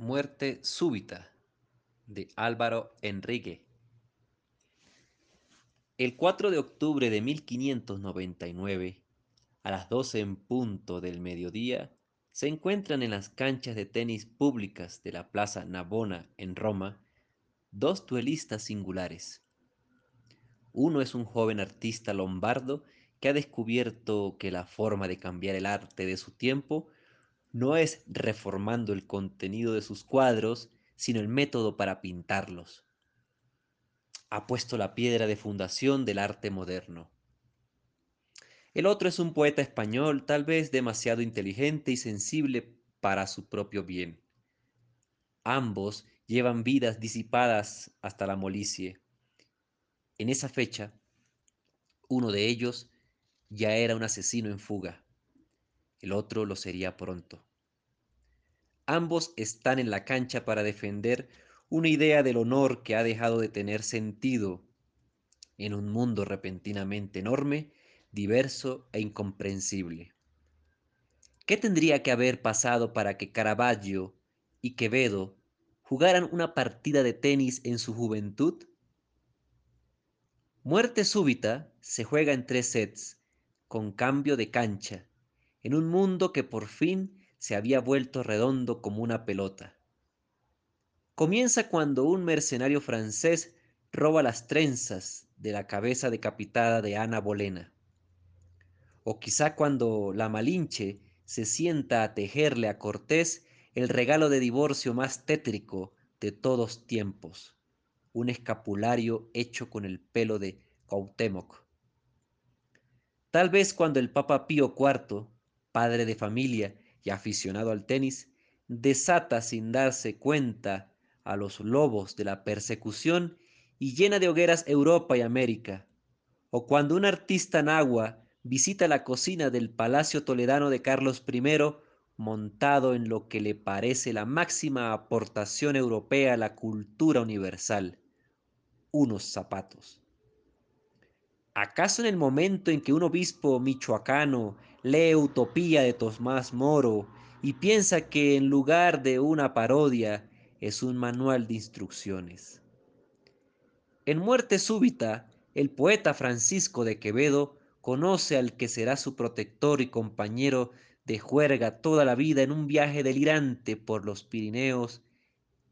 Muerte súbita de Álvaro Enrique. El 4 de octubre de 1599, a las 12 en punto del mediodía, se encuentran en las canchas de tenis públicas de la Plaza Navona en Roma dos duelistas singulares. Uno es un joven artista lombardo que ha descubierto que la forma de cambiar el arte de su tiempo no es reformando el contenido de sus cuadros, sino el método para pintarlos. Ha puesto la piedra de fundación del arte moderno. El otro es un poeta español, tal vez demasiado inteligente y sensible para su propio bien. Ambos llevan vidas disipadas hasta la molicie. En esa fecha, uno de ellos ya era un asesino en fuga. El otro lo sería pronto. Ambos están en la cancha para defender una idea del honor que ha dejado de tener sentido en un mundo repentinamente enorme, diverso e incomprensible. ¿Qué tendría que haber pasado para que Caravaggio y Quevedo jugaran una partida de tenis en su juventud? Muerte súbita se juega en tres sets, con cambio de cancha, en un mundo que por fin se había vuelto redondo como una pelota. Comienza cuando un mercenario francés roba las trenzas de la cabeza decapitada de Ana Bolena. O quizá cuando la Malinche se sienta a tejerle a Cortés el regalo de divorcio más tétrico de todos tiempos, un escapulario hecho con el pelo de Cuauhtémoc. Tal vez cuando el Papa Pío IV, padre de familia y aficionado al tenis, desata sin darse cuenta a los lobos de la persecución y llena de hogueras Europa y América, o cuando un artista nahua visita la cocina del Palacio Toledano de Carlos I montado en lo que le parece la máxima aportación europea a la cultura universal, unos zapatos. ¿Acaso en el momento en que un obispo michoacano lee Utopía de Tomás Moro y piensa que en lugar de una parodia es un manual de instrucciones? En Muerte Súbita, el poeta Francisco de Quevedo conoce al que será su protector y compañero de juerga toda la vida en un viaje delirante por los Pirineos,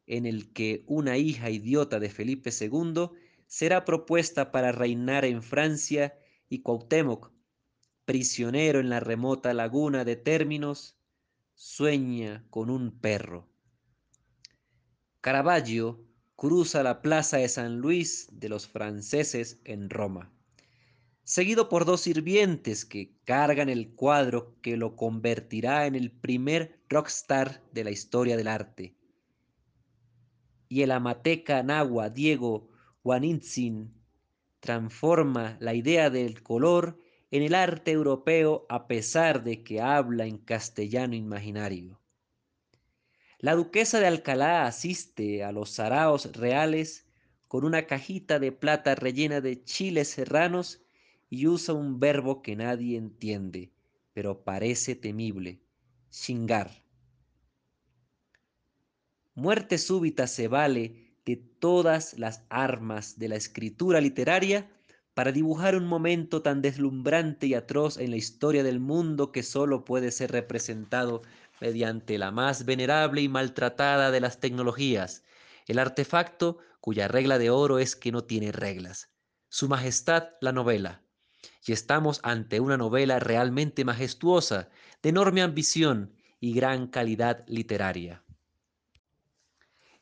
en el que una hija idiota de Felipe II será propuesta para reinar en Francia y Cuauhtémoc, prisionero en la remota laguna de términos, sueña con un perro. Caravaggio cruza la plaza de San Luis de los franceses en Roma seguido por dos sirvientes que cargan el cuadro que lo convertirá en el primer rockstar de la historia del arte. Y el amateca nahua Diego Guanitzin transforma la idea del color en el arte europeo a pesar de que habla en castellano imaginario. La duquesa de Alcalá asiste a los saraos reales con una cajita de plata rellena de chiles serranos y usa un verbo que nadie entiende, pero parece temible, chingar. Muerte súbita se vale de todas las armas de la escritura literaria para dibujar un momento tan deslumbrante y atroz en la historia del mundo que solo puede ser representado mediante la más venerable y maltratada de las tecnologías, el artefacto cuya regla de oro es que no tiene reglas. Su Majestad la novela y estamos ante una novela realmente majestuosa, de enorme ambición y gran calidad literaria.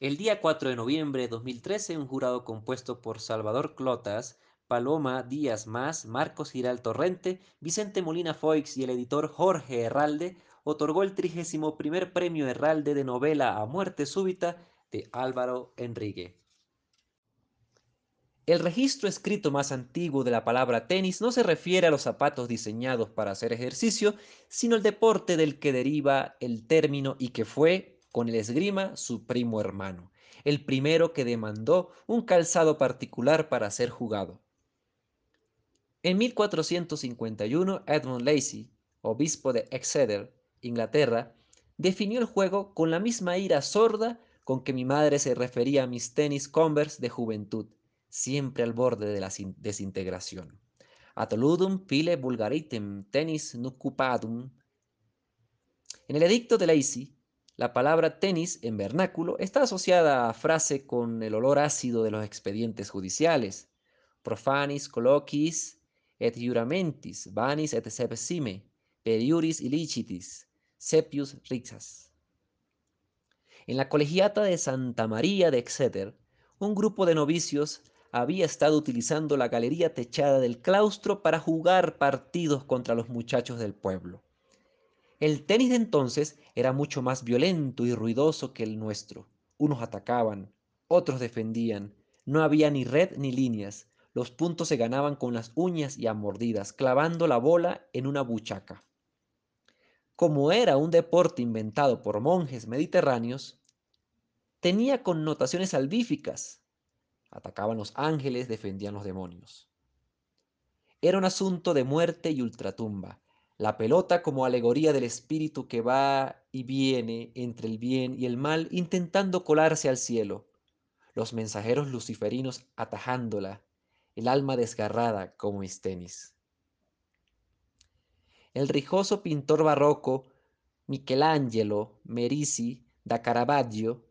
El día 4 de noviembre de 2013, un jurado compuesto por Salvador Clotas, Paloma Díaz Más, Marcos Giral Torrente, Vicente Molina Foix y el editor Jorge Herralde otorgó el 31 premio Herralde de novela a muerte súbita de Álvaro Enrique. El registro escrito más antiguo de la palabra tenis no se refiere a los zapatos diseñados para hacer ejercicio, sino al deporte del que deriva el término y que fue, con el esgrima, su primo hermano, el primero que demandó un calzado particular para ser jugado. En 1451, Edmund Lacey, obispo de Exeter, Inglaterra, definió el juego con la misma ira sorda con que mi madre se refería a mis tenis Converse de juventud, siempre al borde de la desintegración. Atoludum pile vulgaritem tenis nucupadum. En el edicto de Lacey, la palabra tenis en vernáculo está asociada a frase con el olor ácido de los expedientes judiciales. Profanis colloquis et juramentis, vanis et sepsime, periuris illicitis, sepius rixas. En la colegiata de Santa María de Exeter, un grupo de novicios había estado utilizando la galería techada del claustro para jugar partidos contra los muchachos del pueblo. El tenis de entonces era mucho más violento y ruidoso que el nuestro. Unos atacaban, otros defendían. No había ni red ni líneas. Los puntos se ganaban con las uñas y a mordidas, clavando la bola en una buchaca. Como era un deporte inventado por monjes mediterráneos, tenía connotaciones salvíficas. Atacaban los ángeles, defendían los demonios. Era un asunto de muerte y ultratumba, la pelota como alegoría del espíritu que va y viene entre el bien y el mal intentando colarse al cielo, los mensajeros luciferinos atajándola, el alma desgarrada como mis tenis. El rijoso pintor barroco Michelangelo Merisi da Caravaggio,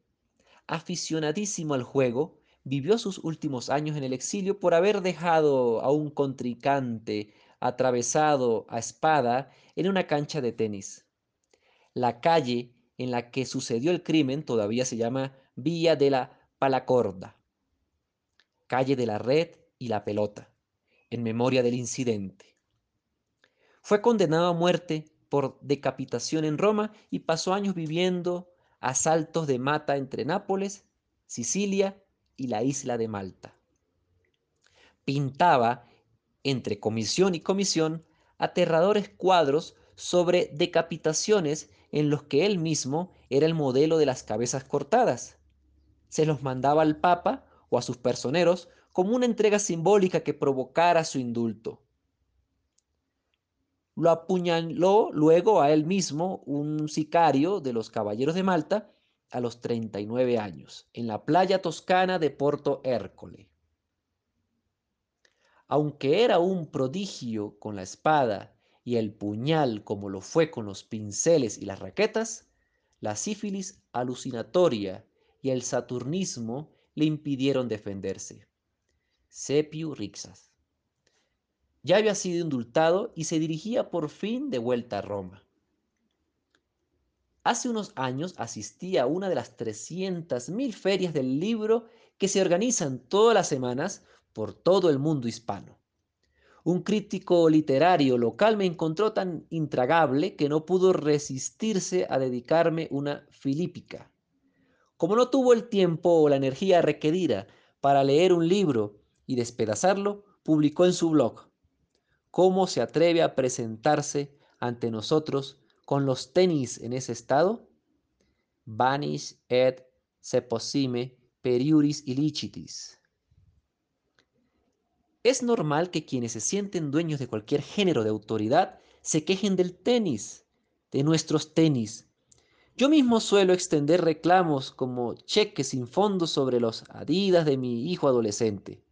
aficionadísimo al juego, vivió sus últimos años en el exilio por haber dejado a un contrincante atravesado a espada en una cancha de tenis. La calle en la que sucedió el crimen todavía se llama Villa de la Palacorda, calle de la red y la pelota, en memoria del incidente. Fue condenado a muerte por decapitación en Roma y pasó años viviendo a saltos de mata entre Nápoles, Sicilia y la isla de Malta. Pintaba entre comisión y comisión, aterradores cuadros sobre decapitaciones en los que él mismo era el modelo de las cabezas cortadas. Se los mandaba al Papa o a sus personeros como una entrega simbólica que provocara su indulto. Lo apuñaló luego a él mismo un sicario de los Caballeros de Malta a los 39 años, en la playa toscana de Porto Hércole aunque era un prodigio con la espada y el puñal como lo fue con los pinceles y las raquetas, la sífilis alucinatoria y el saturnismo le impidieron defenderse. Sepiu Rixas. Ya había sido indultado y se dirigía por fin de vuelta a Roma. Hace unos años asistí a una de las 300.000 ferias del libro que se organizan todas las semanas por todo el mundo hispano. Un crítico literario local me encontró tan intragable que no pudo resistirse a dedicarme una filípica. Como no tuvo el tiempo o la energía requerida para leer un libro y despedazarlo, publicó en su blog ¿Cómo se atreve a presentarse ante nosotros con los tenis en ese estado? Vanish et seposime periuris illicitis. Es normal que quienes se sienten dueños de cualquier género de autoridad se quejen del tenis, de nuestros tenis. Yo mismo suelo extender reclamos como cheques sin fondos sobre los adidas de mi hijo adolescente.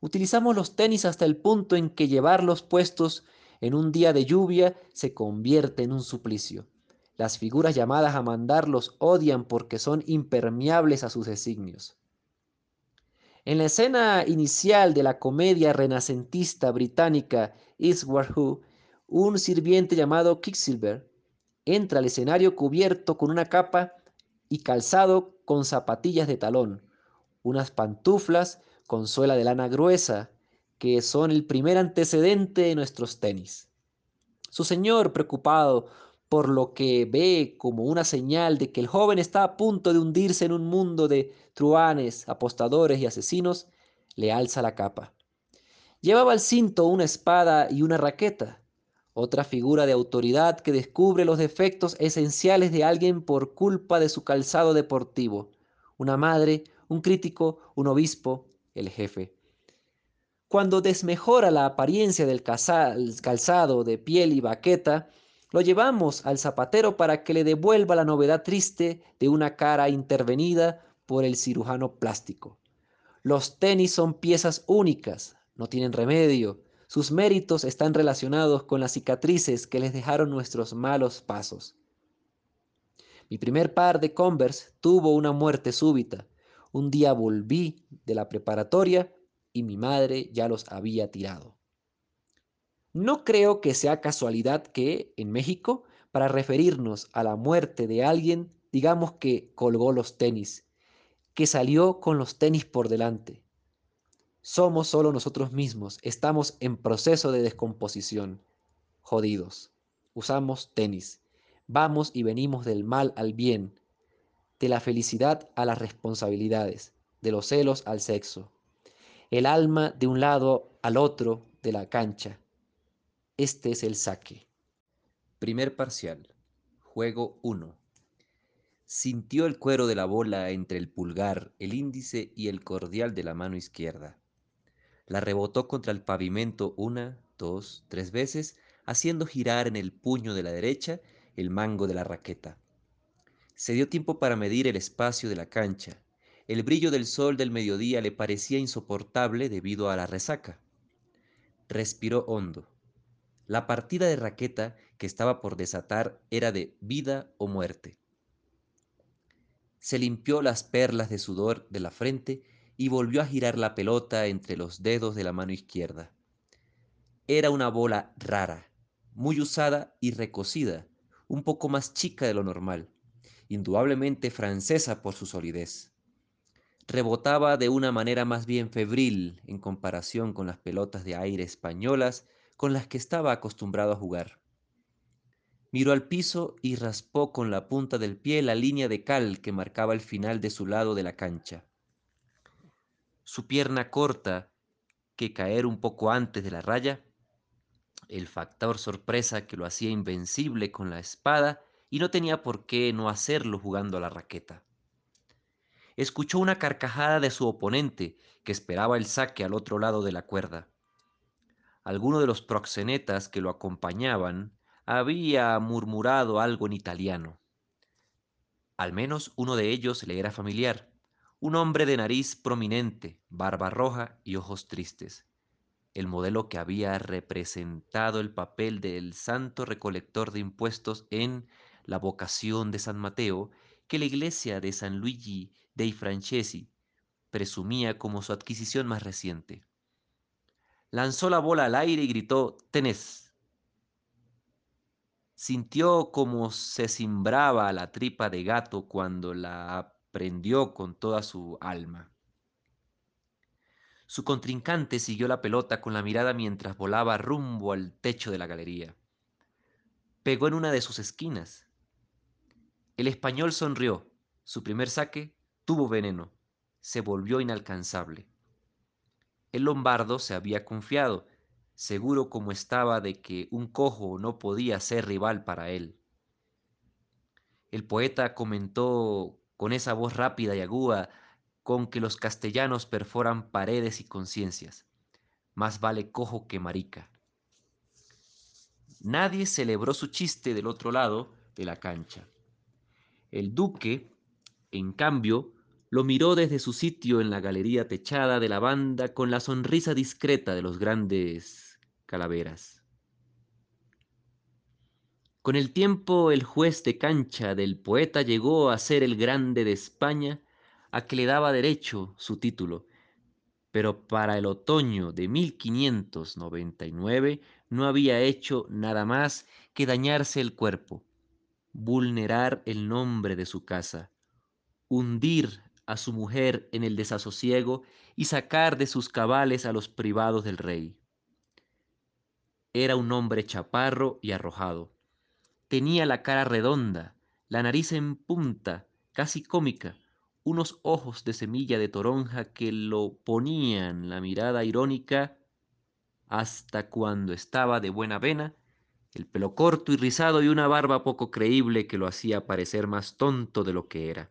Utilizamos los tenis hasta el punto en que llevarlos puestos en un día de lluvia se convierte en un suplicio. Las figuras llamadas a mandarlos odian porque son impermeables a sus designios. En la escena inicial de la comedia renacentista británica War Who, un sirviente llamado Quicksilver entra al escenario cubierto con una capa y calzado con zapatillas de talón, unas pantuflas con suela de lana gruesa, que son el primer antecedente de nuestros tenis. Su señor, preocupado por lo que ve como una señal de que el joven está a punto de hundirse en un mundo de truanes, apostadores y asesinos, le alza la capa. Llevaba al cinto una espada y una raqueta, otra figura de autoridad que descubre los defectos esenciales de alguien por culpa de su calzado deportivo, una madre, un crítico, un obispo, el jefe. Cuando desmejora la apariencia del calzado de piel y baqueta, Lo llevamos al zapatero para que le devuelva la novedad triste de una cara intervenida por el cirujano plástico. Los tenis son piezas únicas, no tienen remedio. Sus méritos están relacionados con las cicatrices que les dejaron nuestros malos pasos. Mi primer par de Converse tuvo una muerte súbita. Un día volví de la preparatoria y mi madre ya los había tirado. No creo que sea casualidad que, en México, para referirnos a la muerte de alguien, digamos que colgó los tenis, que salió con los tenis por delante. Somos solo nosotros mismos, estamos en proceso de descomposición. Jodidos. Usamos tenis. Vamos y venimos del mal al bien, de la felicidad a las responsabilidades, de los celos al sexo. El alma de un lado al otro de la cancha. Este es el saque. Primer parcial. Juego 1. Sintió el cuero de la bola entre el pulgar, el índice y el cordial de la mano izquierda. La rebotó contra el pavimento una, dos, tres veces, haciendo girar en el puño de la derecha el mango de la raqueta. Se dio tiempo para medir el espacio de la cancha. El brillo del sol del mediodía le parecía insoportable debido a la resaca. Respiró hondo. La partida de raqueta que estaba por desatar era de vida o muerte. Se limpió las perlas de sudor de la frente y volvió a girar la pelota entre los dedos de la mano izquierda. Era una bola rara, muy usada y recocida, un poco más chica de lo normal, indudablemente francesa por su solidez. Rebotaba de una manera más bien febril en comparación con las pelotas de aire españolas con las que estaba acostumbrado a jugar. Miró al piso y raspó con la punta del pie la línea de cal que marcaba el final de su lado de la cancha. Su pierna corta, que caer un poco antes de la raya, el factor sorpresa que lo hacía invencible con la espada y no tenía por qué no hacerlo jugando a la raqueta. Escuchó una carcajada de su oponente que esperaba el saque al otro lado de la cuerda. Alguno de los proxenetas que lo acompañaban había murmurado algo en italiano. Al menos uno de ellos le era familiar, un hombre de nariz prominente, barba roja y ojos tristes, el modelo que había representado el papel del santo recolector de impuestos en La vocación de San Mateo, que la iglesia de San Luigi dei Francesi presumía como su adquisición más reciente lanzó la bola al aire y gritó tenés. Sintió como se cimbraba la tripa de gato cuando la prendió con toda su alma. Su contrincante siguió la pelota con la mirada mientras volaba rumbo al techo de la galería. Pegó en una de sus esquinas. El español sonrió. Su primer saque tuvo veneno. Se volvió inalcanzable. El lombardo se había confiado, seguro como estaba de que un cojo no podía ser rival para él. El poeta comentó con esa voz rápida y aguda con que los castellanos perforan paredes y conciencias. Más vale cojo que marica. Nadie celebró su chiste del otro lado de la cancha. El duque, en cambio, lo miró desde su sitio en la galería techada de la banda con la sonrisa discreta de los grandes calaveras. Con el tiempo el juez de cancha del poeta llegó a ser el grande de España, a que le daba derecho su título, pero para el otoño de 1599 no había hecho nada más que dañarse el cuerpo, vulnerar el nombre de su casa, hundir a su mujer en el desasosiego y sacar de sus cabales a los privados del rey. Era un hombre chaparro y arrojado. Tenía la cara redonda, la nariz en punta, casi cómica, unos ojos de semilla de toronja que lo ponían la mirada irónica hasta cuando estaba de buena vena, el pelo corto y rizado y una barba poco creíble que lo hacía parecer más tonto de lo que era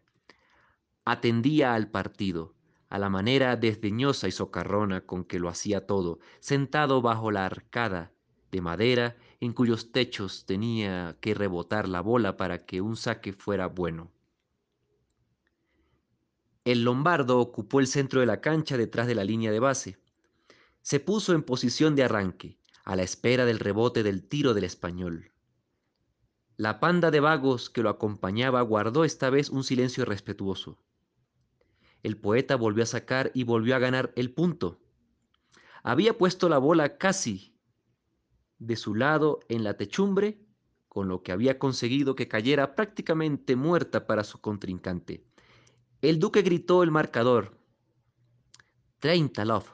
atendía al partido, a la manera desdeñosa y socarrona con que lo hacía todo, sentado bajo la arcada de madera en cuyos techos tenía que rebotar la bola para que un saque fuera bueno. El lombardo ocupó el centro de la cancha detrás de la línea de base. Se puso en posición de arranque, a la espera del rebote del tiro del español. La panda de vagos que lo acompañaba guardó esta vez un silencio respetuoso. El poeta volvió a sacar y volvió a ganar el punto. Había puesto la bola casi de su lado en la techumbre, con lo que había conseguido que cayera prácticamente muerta para su contrincante. El duque gritó el marcador. 30 love,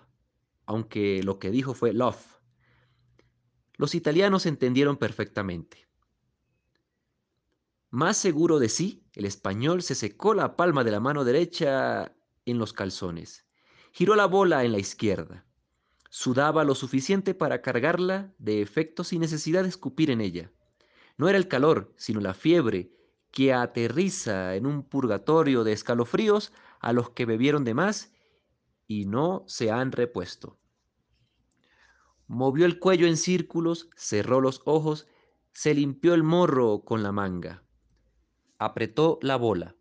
aunque lo que dijo fue love. Los italianos entendieron perfectamente. Más seguro de sí, el español se secó la palma de la mano derecha en los calzones. Giró la bola en la izquierda. Sudaba lo suficiente para cargarla de efecto sin necesidad de escupir en ella. No era el calor, sino la fiebre que aterriza en un purgatorio de escalofríos a los que bebieron de más y no se han repuesto. Movió el cuello en círculos, cerró los ojos, se limpió el morro con la manga. Apretó la bola.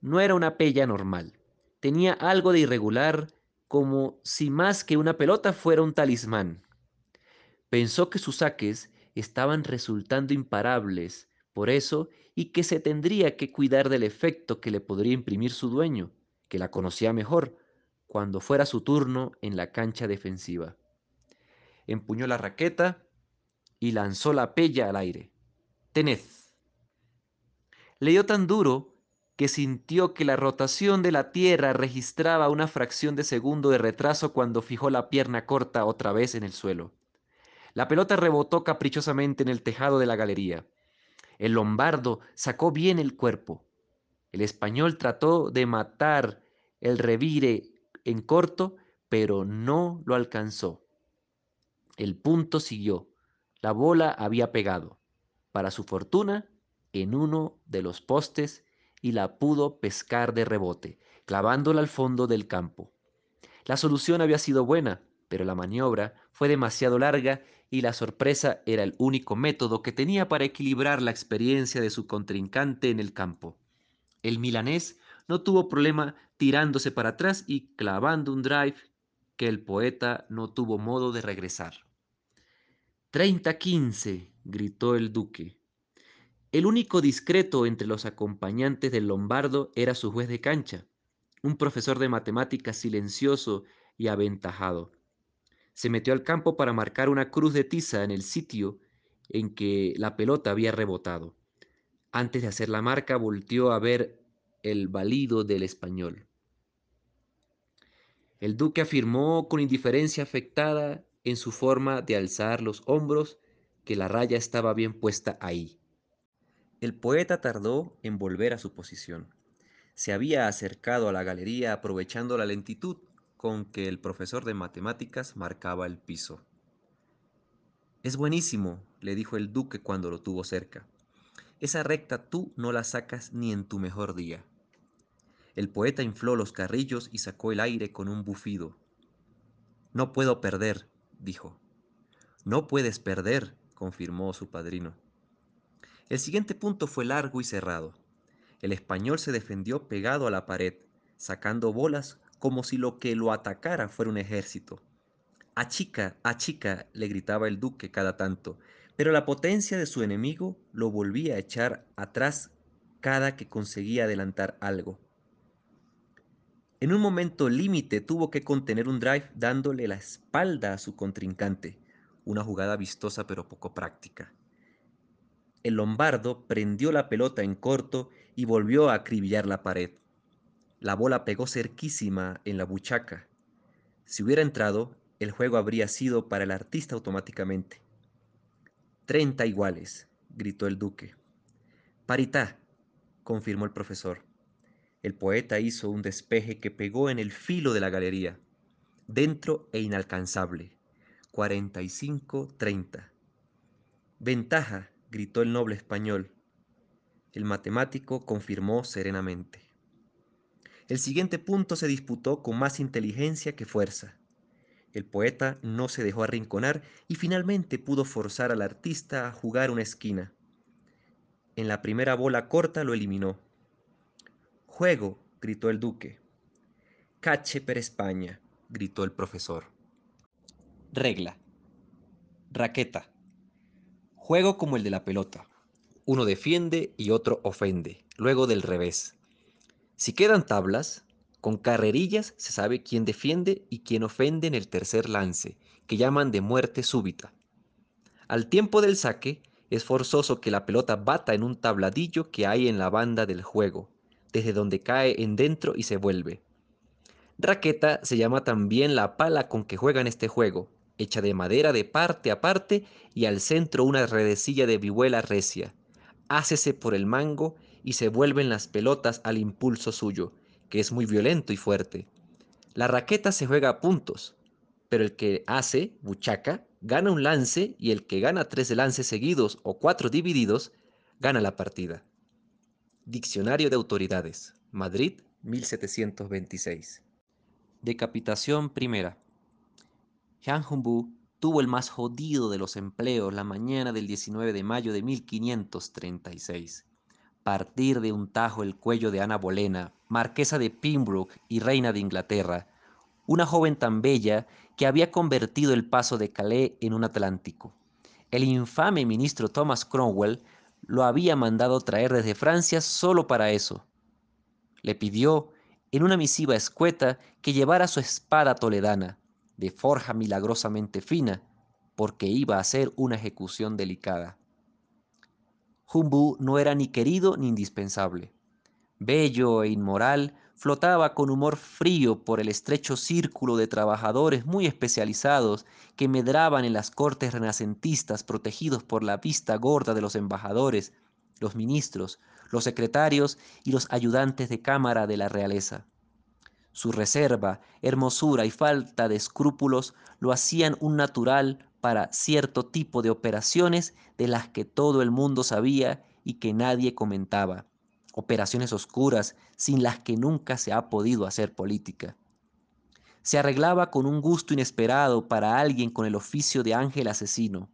No era una pella normal. Tenía algo de irregular, como si más que una pelota fuera un talismán. Pensó que sus saques estaban resultando imparables, por eso, y que se tendría que cuidar del efecto que le podría imprimir su dueño, que la conocía mejor, cuando fuera su turno en la cancha defensiva. Empuñó la raqueta y lanzó la pella al aire. Tenez. Le dio tan duro que sintió que la rotación de la Tierra registraba una fracción de segundo de retraso cuando fijó la pierna corta otra vez en el suelo. La pelota rebotó caprichosamente en el tejado de la galería. El lombardo sacó bien el cuerpo. El español trató de matar el revire en corto, pero no lo alcanzó. El punto siguió. La bola había pegado, para su fortuna, en uno de los postes y la pudo pescar de rebote, clavándola al fondo del campo. La solución había sido buena, pero la maniobra fue demasiado larga y la sorpresa era el único método que tenía para equilibrar la experiencia de su contrincante en el campo. El milanés no tuvo problema tirándose para atrás y clavando un drive que el poeta no tuvo modo de regresar. Treinta quince, gritó el duque. El único discreto entre los acompañantes del lombardo era su juez de cancha, un profesor de matemáticas silencioso y aventajado. Se metió al campo para marcar una cruz de tiza en el sitio en que la pelota había rebotado. Antes de hacer la marca, volteó a ver el balido del español. El duque afirmó con indiferencia afectada en su forma de alzar los hombros que la raya estaba bien puesta ahí. El poeta tardó en volver a su posición. Se había acercado a la galería aprovechando la lentitud con que el profesor de matemáticas marcaba el piso. Es buenísimo, le dijo el duque cuando lo tuvo cerca. Esa recta tú no la sacas ni en tu mejor día. El poeta infló los carrillos y sacó el aire con un bufido. No puedo perder, dijo. No puedes perder, confirmó su padrino. El siguiente punto fue largo y cerrado. El español se defendió pegado a la pared, sacando bolas como si lo que lo atacara fuera un ejército. Achica, achica, le gritaba el duque cada tanto, pero la potencia de su enemigo lo volvía a echar atrás cada que conseguía adelantar algo. En un momento límite tuvo que contener un drive dándole la espalda a su contrincante, una jugada vistosa pero poco práctica. El lombardo prendió la pelota en corto y volvió a acribillar la pared. La bola pegó cerquísima en la buchaca. Si hubiera entrado, el juego habría sido para el artista automáticamente. Treinta iguales, gritó el duque. Paritá, confirmó el profesor. El poeta hizo un despeje que pegó en el filo de la galería, dentro e inalcanzable. Cuarenta y cinco, treinta. Ventaja, gritó el noble español. El matemático confirmó serenamente. El siguiente punto se disputó con más inteligencia que fuerza. El poeta no se dejó arrinconar y finalmente pudo forzar al artista a jugar una esquina. En la primera bola corta lo eliminó. Juego, gritó el duque. Cache per España, gritó el profesor. Regla. Raqueta. Juego como el de la pelota. Uno defiende y otro ofende, luego del revés. Si quedan tablas, con carrerillas se sabe quién defiende y quién ofende en el tercer lance, que llaman de muerte súbita. Al tiempo del saque, es forzoso que la pelota bata en un tabladillo que hay en la banda del juego, desde donde cae en dentro y se vuelve. Raqueta se llama también la pala con que juegan este juego, hecha de madera de parte a parte y al centro una redecilla de vihuela recia. Hácese por el mango y se vuelven las pelotas al impulso suyo, que es muy violento y fuerte. La raqueta se juega a puntos, pero el que hace, buchaca, gana un lance y el que gana tres lances seguidos o cuatro divididos, gana la partida. Diccionario de Autoridades, Madrid, 1726. Decapitación primera. Jean Humbu tuvo el más jodido de los empleos la mañana del 19 de mayo de 1536 partir de un tajo el cuello de Ana Bolena, marquesa de Pembroke y reina de Inglaterra, una joven tan bella que había convertido el paso de Calais en un Atlántico. El infame ministro Thomas Cromwell lo había mandado traer desde Francia solo para eso. Le pidió, en una misiva escueta, que llevara su espada toledana, de forja milagrosamente fina, porque iba a ser una ejecución delicada. Humbu no era ni querido ni indispensable. Bello e inmoral, flotaba con humor frío por el estrecho círculo de trabajadores muy especializados que medraban en las cortes renacentistas protegidos por la vista gorda de los embajadores, los ministros, los secretarios y los ayudantes de cámara de la realeza. Su reserva, hermosura y falta de escrúpulos lo hacían un natural para cierto tipo de operaciones de las que todo el mundo sabía y que nadie comentaba. Operaciones oscuras sin las que nunca se ha podido hacer política. Se arreglaba con un gusto inesperado para alguien con el oficio de ángel asesino.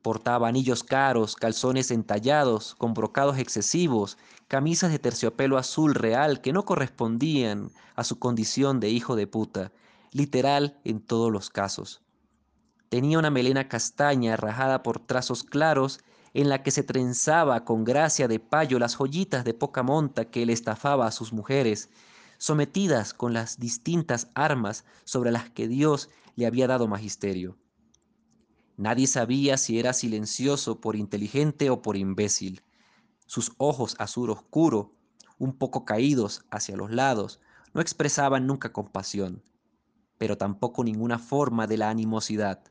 Portaba anillos caros, calzones entallados, con brocados excesivos, camisas de terciopelo azul real que no correspondían a su condición de hijo de puta, literal en todos los casos. Tenía una melena castaña rajada por trazos claros en la que se trenzaba con gracia de payo las joyitas de poca monta que él estafaba a sus mujeres, sometidas con las distintas armas sobre las que Dios le había dado magisterio. Nadie sabía si era silencioso por inteligente o por imbécil. Sus ojos azul oscuro, un poco caídos hacia los lados, no expresaban nunca compasión, pero tampoco ninguna forma de la animosidad.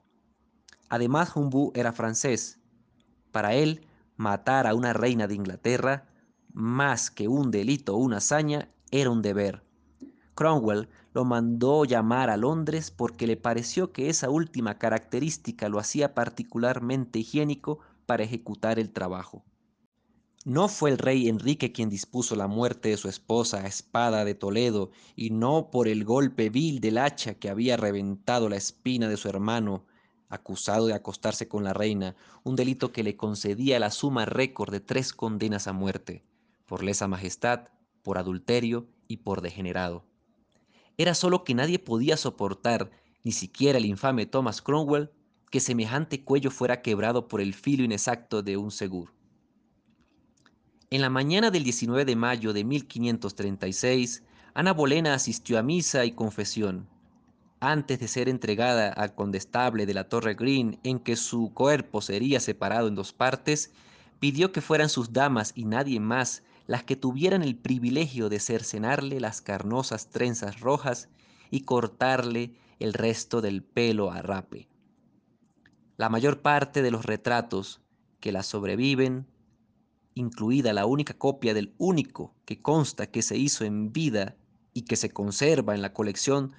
Además, Humbu era francés. Para él, matar a una reina de Inglaterra, más que un delito o una hazaña, era un deber. Cromwell lo mandó llamar a Londres porque le pareció que esa última característica lo hacía particularmente higiénico para ejecutar el trabajo. No fue el rey Enrique quien dispuso la muerte de su esposa a espada de Toledo, y no por el golpe vil del hacha que había reventado la espina de su hermano, acusado de acostarse con la reina, un delito que le concedía la suma récord de tres condenas a muerte, por lesa majestad, por adulterio y por degenerado. Era solo que nadie podía soportar, ni siquiera el infame Thomas Cromwell, que semejante cuello fuera quebrado por el filo inexacto de un seguro. En la mañana del 19 de mayo de 1536, Ana Bolena asistió a misa y confesión, antes de ser entregada al condestable de la Torre Green, en que su cuerpo sería separado en dos partes, pidió que fueran sus damas y nadie más las que tuvieran el privilegio de cercenarle las carnosas trenzas rojas y cortarle el resto del pelo a rape. La mayor parte de los retratos que la sobreviven, incluida la única copia del único que consta que se hizo en vida y que se conserva en la colección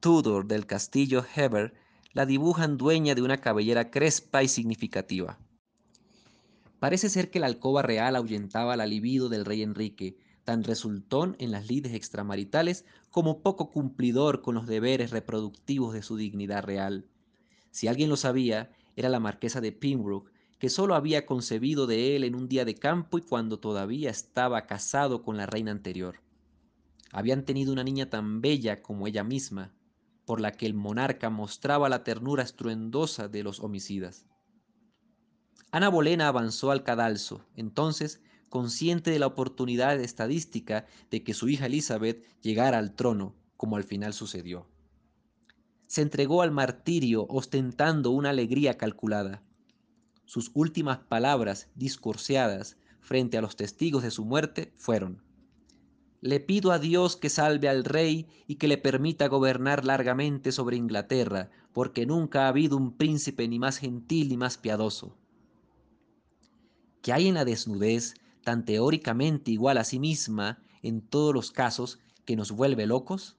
Tudor del castillo Heber la dibujan dueña de una cabellera crespa y significativa. Parece ser que la alcoba real ahuyentaba la libido del rey Enrique, tan resultón en las lides extramaritales como poco cumplidor con los deberes reproductivos de su dignidad real. Si alguien lo sabía, era la marquesa de Pembroke, que solo había concebido de él en un día de campo y cuando todavía estaba casado con la reina anterior. Habían tenido una niña tan bella como ella misma, por la que el monarca mostraba la ternura estruendosa de los homicidas. Ana Bolena avanzó al cadalso, entonces consciente de la oportunidad estadística de que su hija Elizabeth llegara al trono, como al final sucedió. Se entregó al martirio ostentando una alegría calculada. Sus últimas palabras discurseadas frente a los testigos de su muerte fueron, Le pido a Dios que salve al rey y que le permita gobernar largamente sobre Inglaterra, porque nunca ha habido un príncipe ni más gentil ni más piadoso. ¿Qué hay en la desnudez tan teóricamente igual a sí misma en todos los casos que nos vuelve locos?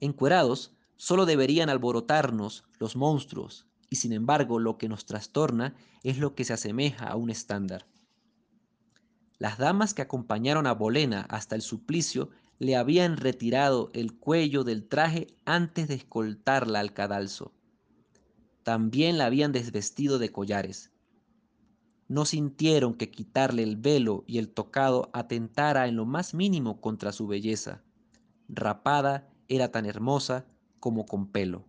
Encuerados, solo deberían alborotarnos los monstruos, y sin embargo lo que nos trastorna es lo que se asemeja a un estándar. Las damas que acompañaron a Bolena hasta el suplicio le habían retirado el cuello del traje antes de escoltarla al cadalso. También la habían desvestido de collares. No sintieron que quitarle el velo y el tocado atentara en lo más mínimo contra su belleza. Rapada era tan hermosa como con pelo.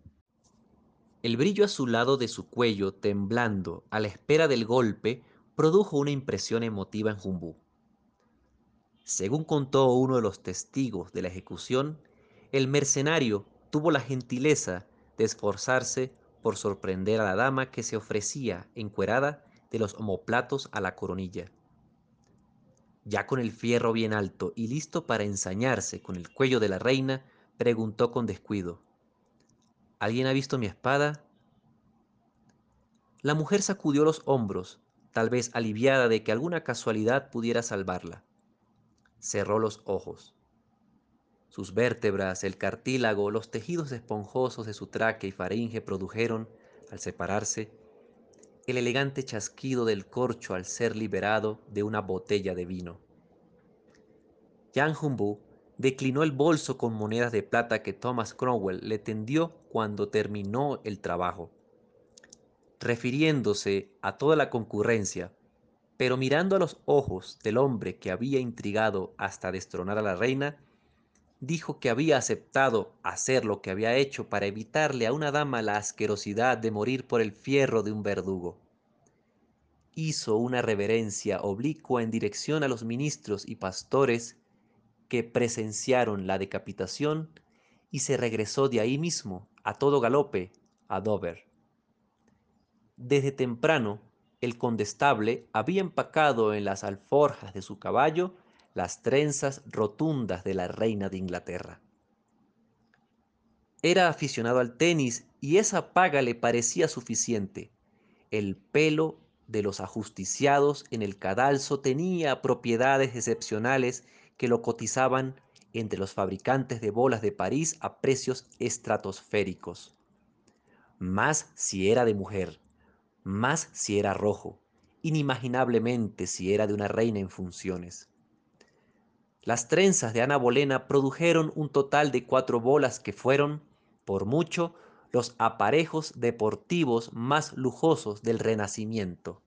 El brillo azulado de su cuello, temblando a la espera del golpe, produjo una impresión emotiva en Jumbú. Según contó uno de los testigos de la ejecución, el mercenario tuvo la gentileza de esforzarse por sorprender a la dama que se ofrecía encuerada de los omoplatos a la coronilla. Ya con el fierro bien alto y listo para ensañarse con el cuello de la reina, preguntó con descuido, ¿Alguien ha visto mi espada? La mujer sacudió los hombros, tal vez aliviada de que alguna casualidad pudiera salvarla. Cerró los ojos. Sus vértebras, el cartílago, los tejidos esponjosos de su tráquea y faringe produjeron, al separarse, el elegante chasquido del corcho al ser liberado de una botella de vino. Jan Humbu declinó el bolso con monedas de plata que Thomas Cromwell le tendió cuando terminó el trabajo, refiriéndose a toda la concurrencia, pero mirando a los ojos del hombre que había intrigado hasta destronar a la reina, dijo que había aceptado hacer lo que había hecho para evitarle a una dama la asquerosidad de morir por el fierro de un verdugo. Hizo una reverencia oblicua en dirección a los ministros y pastores que presenciaron la decapitación y se regresó de ahí mismo, a todo galope, a Dover. Desde temprano, el condestable había empacado en las alforjas de su caballo las trenzas rotundas de la reina de Inglaterra. Era aficionado al tenis y esa paga le parecía suficiente. El pelo de los ajusticiados en el cadalso tenía propiedades excepcionales que lo cotizaban entre los fabricantes de bolas de París a precios estratosféricos. Más si era de mujer, más si era rojo, inimaginablemente si era de una reina en funciones. Las trenzas de Ana Bolena produjeron un total de cuatro bolas que fueron, por mucho, los aparejos deportivos más lujosos del Renacimiento.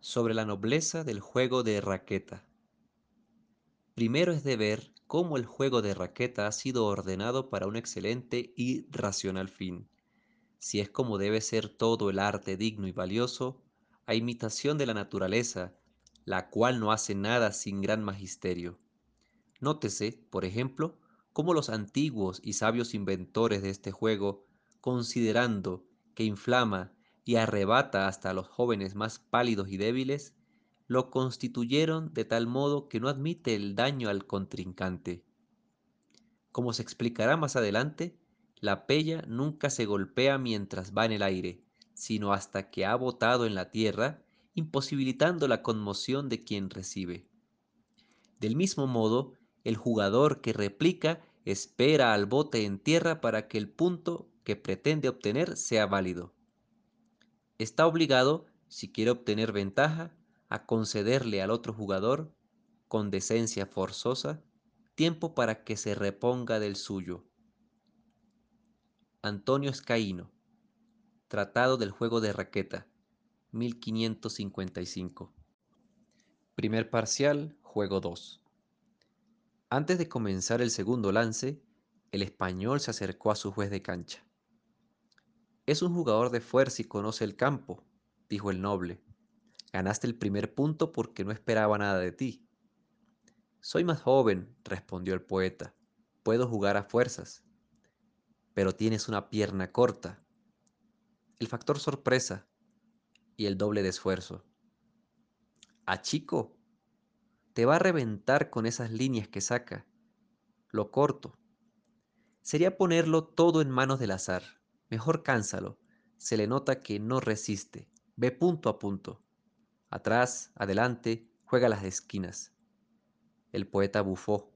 Sobre la nobleza del juego de raqueta. Primero es de ver cómo el juego de raqueta ha sido ordenado para un excelente y racional fin. Si es como debe ser todo el arte digno y valioso, a imitación de la naturaleza, la cual no hace nada sin gran magisterio. Nótese, por ejemplo, cómo los antiguos y sabios inventores de este juego, considerando que inflama y arrebata hasta a los jóvenes más pálidos y débiles, lo constituyeron de tal modo que no admite el daño al contrincante. Como se explicará más adelante, la pella nunca se golpea mientras va en el aire, sino hasta que ha botado en la tierra, imposibilitando la conmoción de quien recibe. Del mismo modo, el jugador que replica espera al bote en tierra para que el punto que pretende obtener sea válido. Está obligado, si quiere obtener ventaja, a concederle al otro jugador con decencia forzosa, tiempo para que se reponga del suyo. Antonio Escaíno, Tratado del juego de raqueta, 1555. Primer parcial, juego 2. Antes de comenzar el segundo lance, el español se acercó a su juez de cancha. Es un jugador de fuerza y conoce el campo, dijo el noble. Ganaste el primer punto porque no esperaba nada de ti. Soy más joven, respondió el poeta. Puedo jugar a fuerzas. Pero tienes una pierna corta. El factor sorpresa y el doble de esfuerzo. A chico, te va a reventar con esas líneas que saca. Lo corto. Sería ponerlo todo en manos del azar. Mejor cánsalo. Se le nota que no resiste. Ve punto a punto. Atrás, adelante, juega las esquinas. El poeta bufó.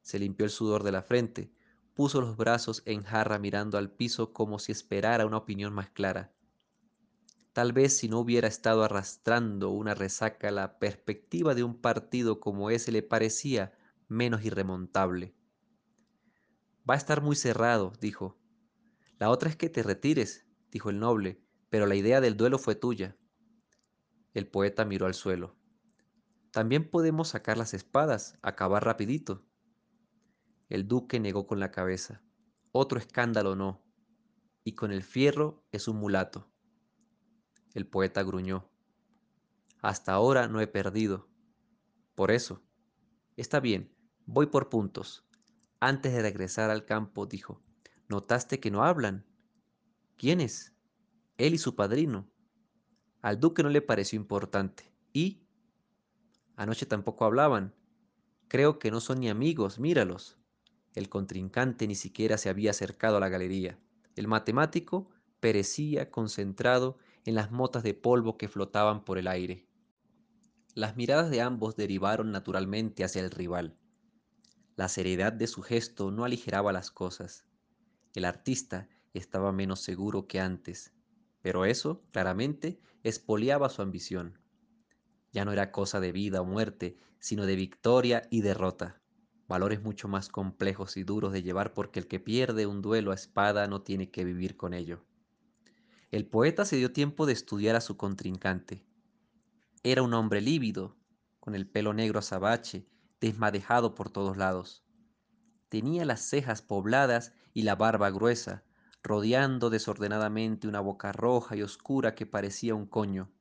Se limpió el sudor de la frente. Puso los brazos en jarra mirando al piso como si esperara una opinión más clara. Tal vez si no hubiera estado arrastrando una resaca, la perspectiva de un partido como ese le parecía menos irremontable. Va a estar muy cerrado, dijo. La otra es que te retires, dijo el noble, pero la idea del duelo fue tuya. El poeta miró al suelo. También podemos sacar las espadas, acabar rapidito. El duque negó con la cabeza. Otro escándalo no. Y con el fierro es un mulato. El poeta gruñó. Hasta ahora no he perdido. Por eso. Está bien, voy por puntos. Antes de regresar al campo, dijo, ¿notaste que no hablan? ¿Quiénes? Él y su padrino. Al duque no le pareció importante. ¿Y? Anoche tampoco hablaban. Creo que no son ni amigos, míralos. El contrincante ni siquiera se había acercado a la galería. El matemático perecía concentrado en las motas de polvo que flotaban por el aire. Las miradas de ambos derivaron naturalmente hacia el rival. La seriedad de su gesto no aligeraba las cosas. El artista estaba menos seguro que antes, pero eso, claramente, espoliaba su ambición. Ya no era cosa de vida o muerte, sino de victoria y derrota, valores mucho más complejos y duros de llevar porque el que pierde un duelo a espada no tiene que vivir con ello. El poeta se dio tiempo de estudiar a su contrincante. Era un hombre lívido, con el pelo negro azabache, desmadejado por todos lados. Tenía las cejas pobladas y la barba gruesa, rodeando desordenadamente una boca roja y oscura que parecía un coño.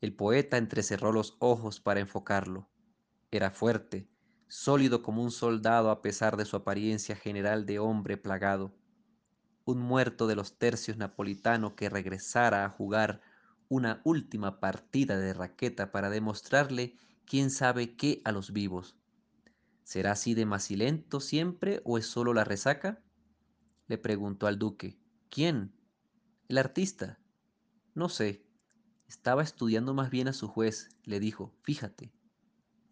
El poeta entrecerró los ojos para enfocarlo. Era fuerte, sólido como un soldado a pesar de su apariencia general de hombre plagado. Un muerto de los tercios napolitano que regresara a jugar una última partida de raqueta para demostrarle quién sabe qué a los vivos. ¿Será así de macilento siempre o es solo la resaca? Le preguntó al duque. ¿Quién? El artista. No sé. Estaba estudiando más bien a su juez, le dijo. Fíjate.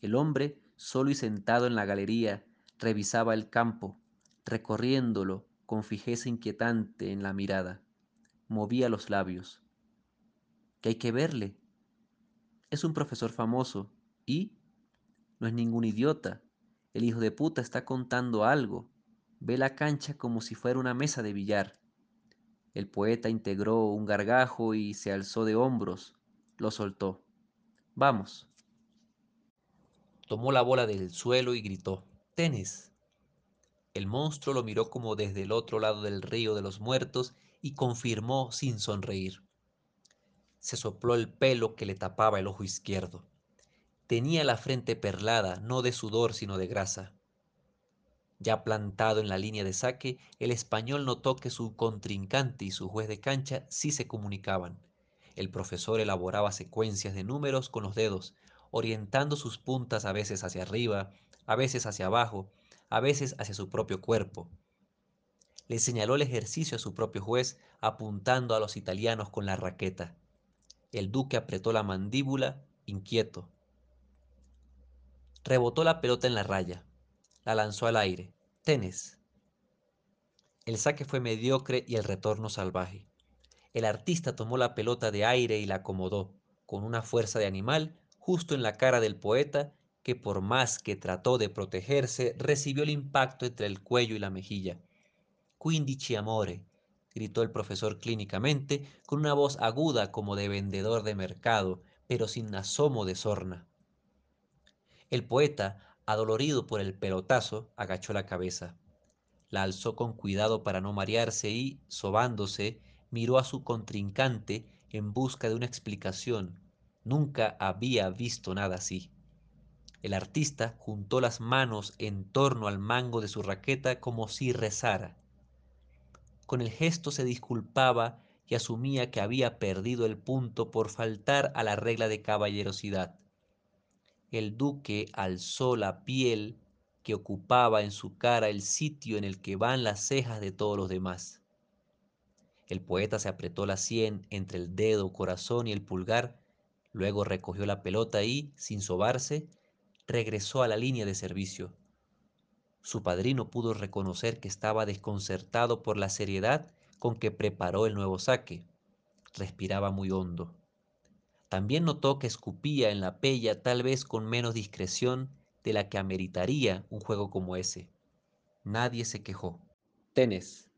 El hombre, solo y sentado en la galería, revisaba el campo, recorriéndolo con fijeza inquietante en la mirada. Movía los labios. ¿Qué hay que verle? Es un profesor famoso, ¿Y? No es ningún idiota. El hijo de puta está contando algo. Ve la cancha como si fuera una mesa de billar. El poeta integró un gargajo y se alzó de hombros. Lo soltó. Vamos. Tomó la bola del suelo y gritó. Tenis. El monstruo lo miró como desde el otro lado del río de los muertos y confirmó sin sonreír. Se sopló el pelo que le tapaba el ojo izquierdo. Tenía la frente perlada, no de sudor, sino de grasa. Ya plantado en la línea de saque, el español notó que su contrincante y su juez de cancha sí se comunicaban. El profesor elaboraba secuencias de números con los dedos, orientando sus puntas a veces hacia arriba, a veces hacia abajo, a veces hacia su propio cuerpo. Le señaló el ejercicio a su propio juez, apuntando a los italianos con la raqueta. El duque apretó la mandíbula, inquieto. Rebotó la pelota en la raya. La lanzó al aire. Tenis. El saque fue mediocre y el retorno salvaje. El artista tomó la pelota de aire y la acomodó, con una fuerza de animal, justo en la cara del poeta, que por más que trató de protegerse, recibió el impacto entre el cuello y la mejilla. Quindici amore, gritó el profesor clínicamente, con una voz aguda como de vendedor de mercado, pero sin asomo de sorna. El poeta, adolorido por el pelotazo, agachó la cabeza. La alzó con cuidado para no marearse y, sobándose, miró a su contrincante en busca de una explicación. Nunca había visto nada así. El artista juntó las manos en torno al mango de su raqueta como si rezara. Con el gesto se disculpaba y asumía que había perdido el punto por faltar a la regla de caballerosidad. El duque alzó la piel que ocupaba en su cara el sitio en el que van las cejas de todos los demás. El poeta se apretó la sien entre el dedo, corazón y el pulgar, luego recogió la pelota y, sin sobarse, regresó a la línea de servicio. Su padrino pudo reconocer que estaba desconcertado por la seriedad con que preparó el nuevo saque. Respiraba muy hondo. También notó que escupía en la pella tal vez con menos discreción de la que ameritaría un juego como ese. Nadie se quejó. Tenes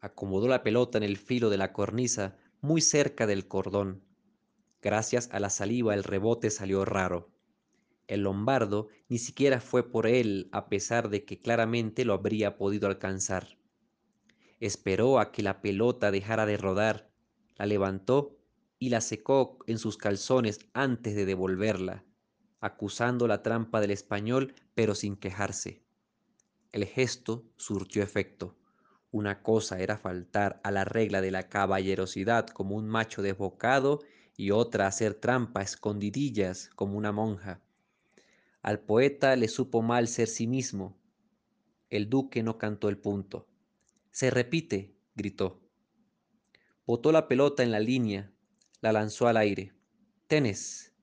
acomodó la pelota en el filo de la cornisa muy cerca del cordón. Gracias a la saliva el rebote salió raro. El lombardo ni siquiera fue por él a pesar de que claramente lo habría podido alcanzar. Esperó a que la pelota dejara de rodar, la levantó y la secó en sus calzones antes de devolverla, acusando la trampa del español pero sin quejarse. El gesto surtió efecto. Una cosa era faltar a la regla de la caballerosidad como un macho desbocado y otra hacer trampa escondidillas como una monja. Al poeta le supo mal ser sí mismo. El duque no cantó el punto. Se repite, gritó. Botó la pelota en la línea, la lanzó al aire. Tenes.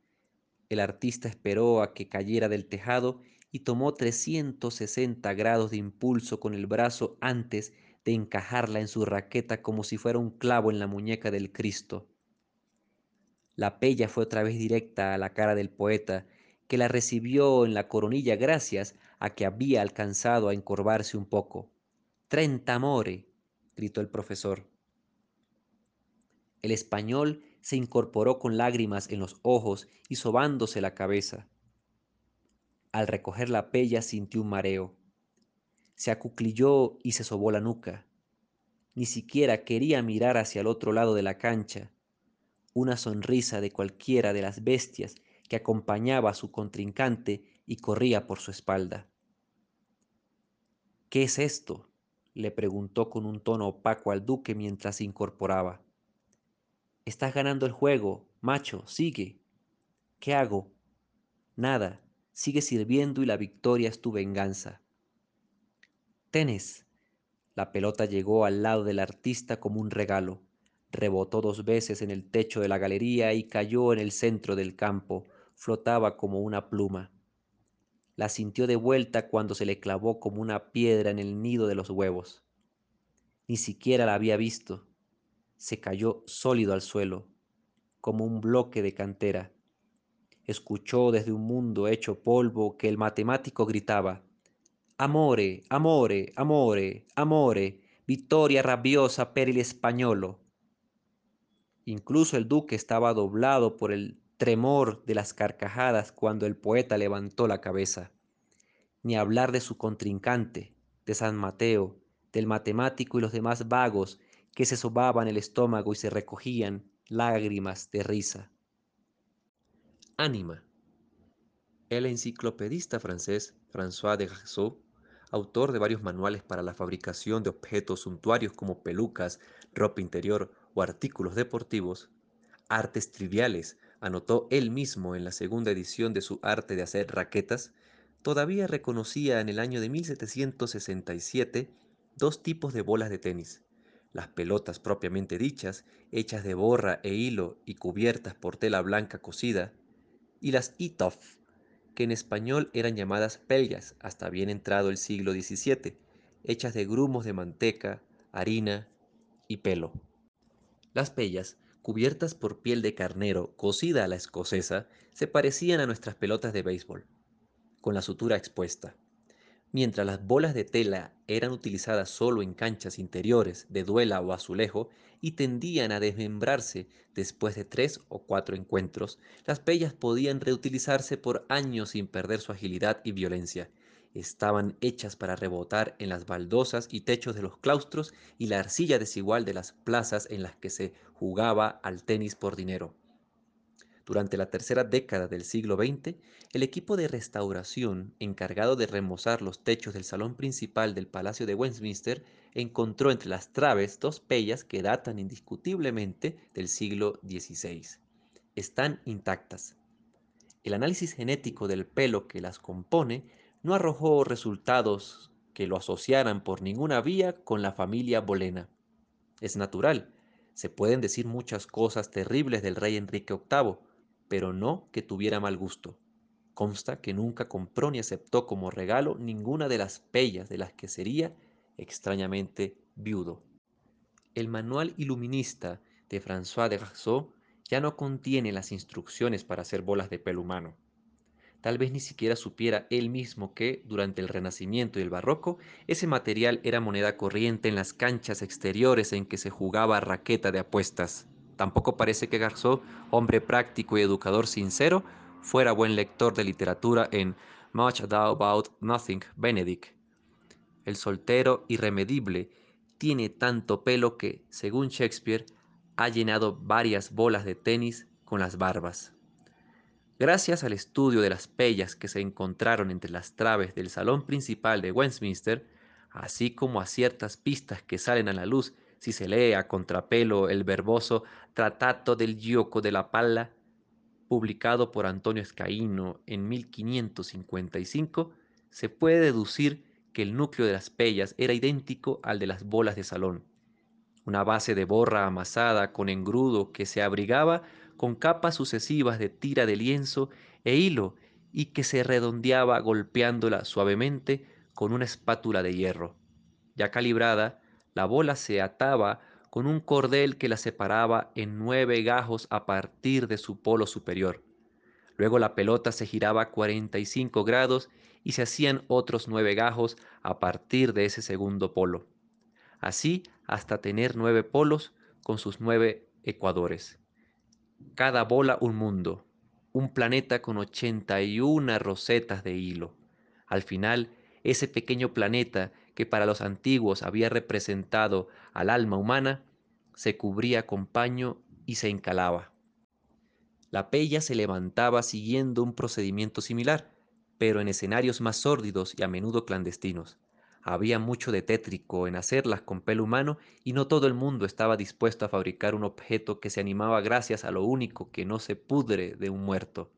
El artista esperó a que cayera del tejado y tomó 360 grados de impulso con el brazo antes de encajarla en su raqueta como si fuera un clavo en la muñeca del Cristo. La pella fue otra vez directa a la cara del poeta que la recibió en la coronilla gracias a que había alcanzado a encorvarse un poco. Trenta amore, gritó el profesor. El español se incorporó con lágrimas en los ojos y sobándose la cabeza. Al recoger la pella sintió un mareo. Se acuclilló y se sobó la nuca. Ni siquiera quería mirar hacia el otro lado de la cancha. Una sonrisa de cualquiera de las bestias que acompañaba a su contrincante y corría por su espalda. ¿Qué es esto? le preguntó con un tono opaco al duque mientras se incorporaba. Estás ganando el juego, macho, sigue. ¿Qué hago? Nada, sigue sirviendo y la victoria es tu venganza. Tenes. La pelota llegó al lado del artista como un regalo. Rebotó dos veces en el techo de la galería y cayó en el centro del campo, flotaba como una pluma. La sintió de vuelta cuando se le clavó como una piedra en el nido de los huevos. Ni siquiera la había visto. Se cayó sólido al suelo, como un bloque de cantera. Escuchó desde un mundo hecho polvo que el matemático gritaba, Amore, amore, amore, amore, vittoria rabiosa per il spagnolo. Incluso el duque estaba doblado por el tremor de las carcajadas cuando el poeta levantó la cabeza, ni hablar de su contrincante, de San Mateo, del matemático y los demás vagos que se sobaban el estómago y se recogían lágrimas de risa. Ánima. El enciclopedista francés François de Grassot, autor de varios manuales para la fabricación de objetos suntuarios como pelucas, ropa interior o artículos deportivos, artes triviales anotó él mismo en la segunda edición de su arte de hacer raquetas, todavía reconocía en el año de 1767 dos tipos de bolas de tenis, las pelotas propiamente dichas, hechas de borra e hilo y cubiertas por tela blanca cocida, y las itoff, que en español eran llamadas pelgas hasta bien entrado el siglo XVII, hechas de grumos de manteca, harina y pelo. Las pellas cubiertas por piel de carnero cocida a la escocesa, se parecían a nuestras pelotas de béisbol. con la sutura expuesta. Mientras las bolas de tela eran utilizadas solo en canchas interiores de duela o azulejo y tendían a desmembrarse después de tres o cuatro encuentros, las pellas podían reutilizarse por años sin perder su agilidad y violencia. Estaban hechas para rebotar en las baldosas y techos de los claustros y la arcilla desigual de las plazas en las que se jugaba al tenis por dinero. Durante la tercera década del siglo XX, el equipo de restauración encargado de remozar los techos del salón principal del Palacio de Westminster encontró entre las traves dos pellas que datan indiscutiblemente del siglo XVI. Están intactas. El análisis genético del pelo que las compone no arrojó resultados que lo asociaran por ninguna vía con la familia Bolena. Es natural, se pueden decir muchas cosas terribles del rey Enrique VIII, pero no que tuviera mal gusto. Consta que nunca compró ni aceptó como regalo ninguna de las pellas de las que sería extrañamente viudo. El manual iluminista de François de Rassot ya no contiene las instrucciones para hacer bolas de pelo humano. Tal vez ni siquiera supiera él mismo que, durante el Renacimiento y el Barroco, ese material era moneda corriente en las canchas exteriores en que se jugaba raqueta de apuestas. Tampoco parece que Garzó, hombre práctico y educador sincero, fuera buen lector de literatura en Much Ado About Nothing, Benedict. El soltero irremedible tiene tanto pelo que, según Shakespeare, ha llenado varias bolas de tenis con las barbas. Gracias al estudio de las pellas que se encontraron entre las traves del salón principal de Westminster, así como a ciertas pistas que salen a la luz si se lee a contrapelo el verboso Tratato del Gioco de la Palla, publicado por Antonio Escaíno en 1555, se puede deducir que el núcleo de las pellas era idéntico al de las bolas de salón. Una base de borra amasada con engrudo que se abrigaba con capas sucesivas de tira de lienzo e hilo y que se redondeaba golpeándola suavemente con una espátula de hierro. Ya calibrada, la bola se ataba con un cordel que la separaba en nueve gajos a partir de su polo superior. Luego la pelota se giraba a 45 grados y se hacían otros nueve gajos a partir de ese segundo polo. Así hasta tener nueve polos con sus nueve ecuadores. Cada bola un mundo, un planeta con 81 rosetas de hilo. Al final, ese pequeño planeta que para los antiguos había representado al alma humana, se cubría con paño y se encalaba. La pella se levantaba siguiendo un procedimiento similar, pero en escenarios más sórdidos y a menudo clandestinos. Había mucho de tétrico en hacerlas con pelo humano y no todo el mundo estaba dispuesto a fabricar un objeto que se animaba gracias a lo único que no se pudre de un muerto.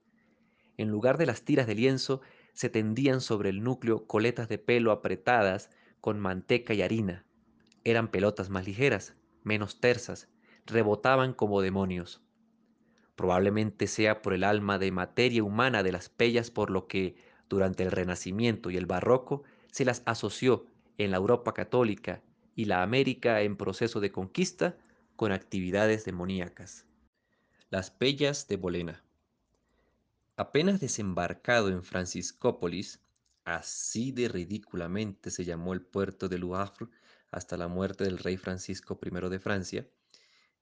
En lugar de las tiras de lienzo, se tendían sobre el núcleo coletas de pelo apretadas con manteca y harina. Eran pelotas más ligeras, menos tersas, rebotaban como demonios. Probablemente sea por el alma de materia humana de las pellas por lo que, durante el Renacimiento y el Barroco, se las asoció en la Europa católica y la América en proceso de conquista con actividades demoníacas. Las pellas de Bolena. Apenas desembarcado en Franciscópolis, Así de ridículamente se llamó el puerto de Le hasta la muerte del rey Francisco I de Francia,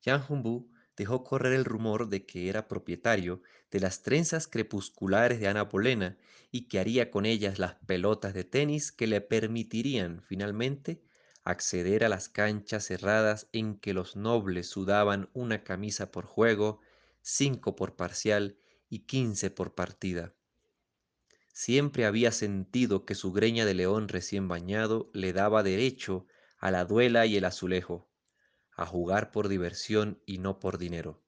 Jean Humbu dejó correr el rumor de que era propietario de las trenzas crepusculares de Ana Bolena y que haría con ellas las pelotas de tenis que le permitirían finalmente acceder a las canchas cerradas en que los nobles sudaban una camisa por juego, cinco por parcial y quince por partida. Siempre había sentido que su greña de león recién bañado le daba derecho a la duela y el azulejo, a jugar por diversión y no por dinero.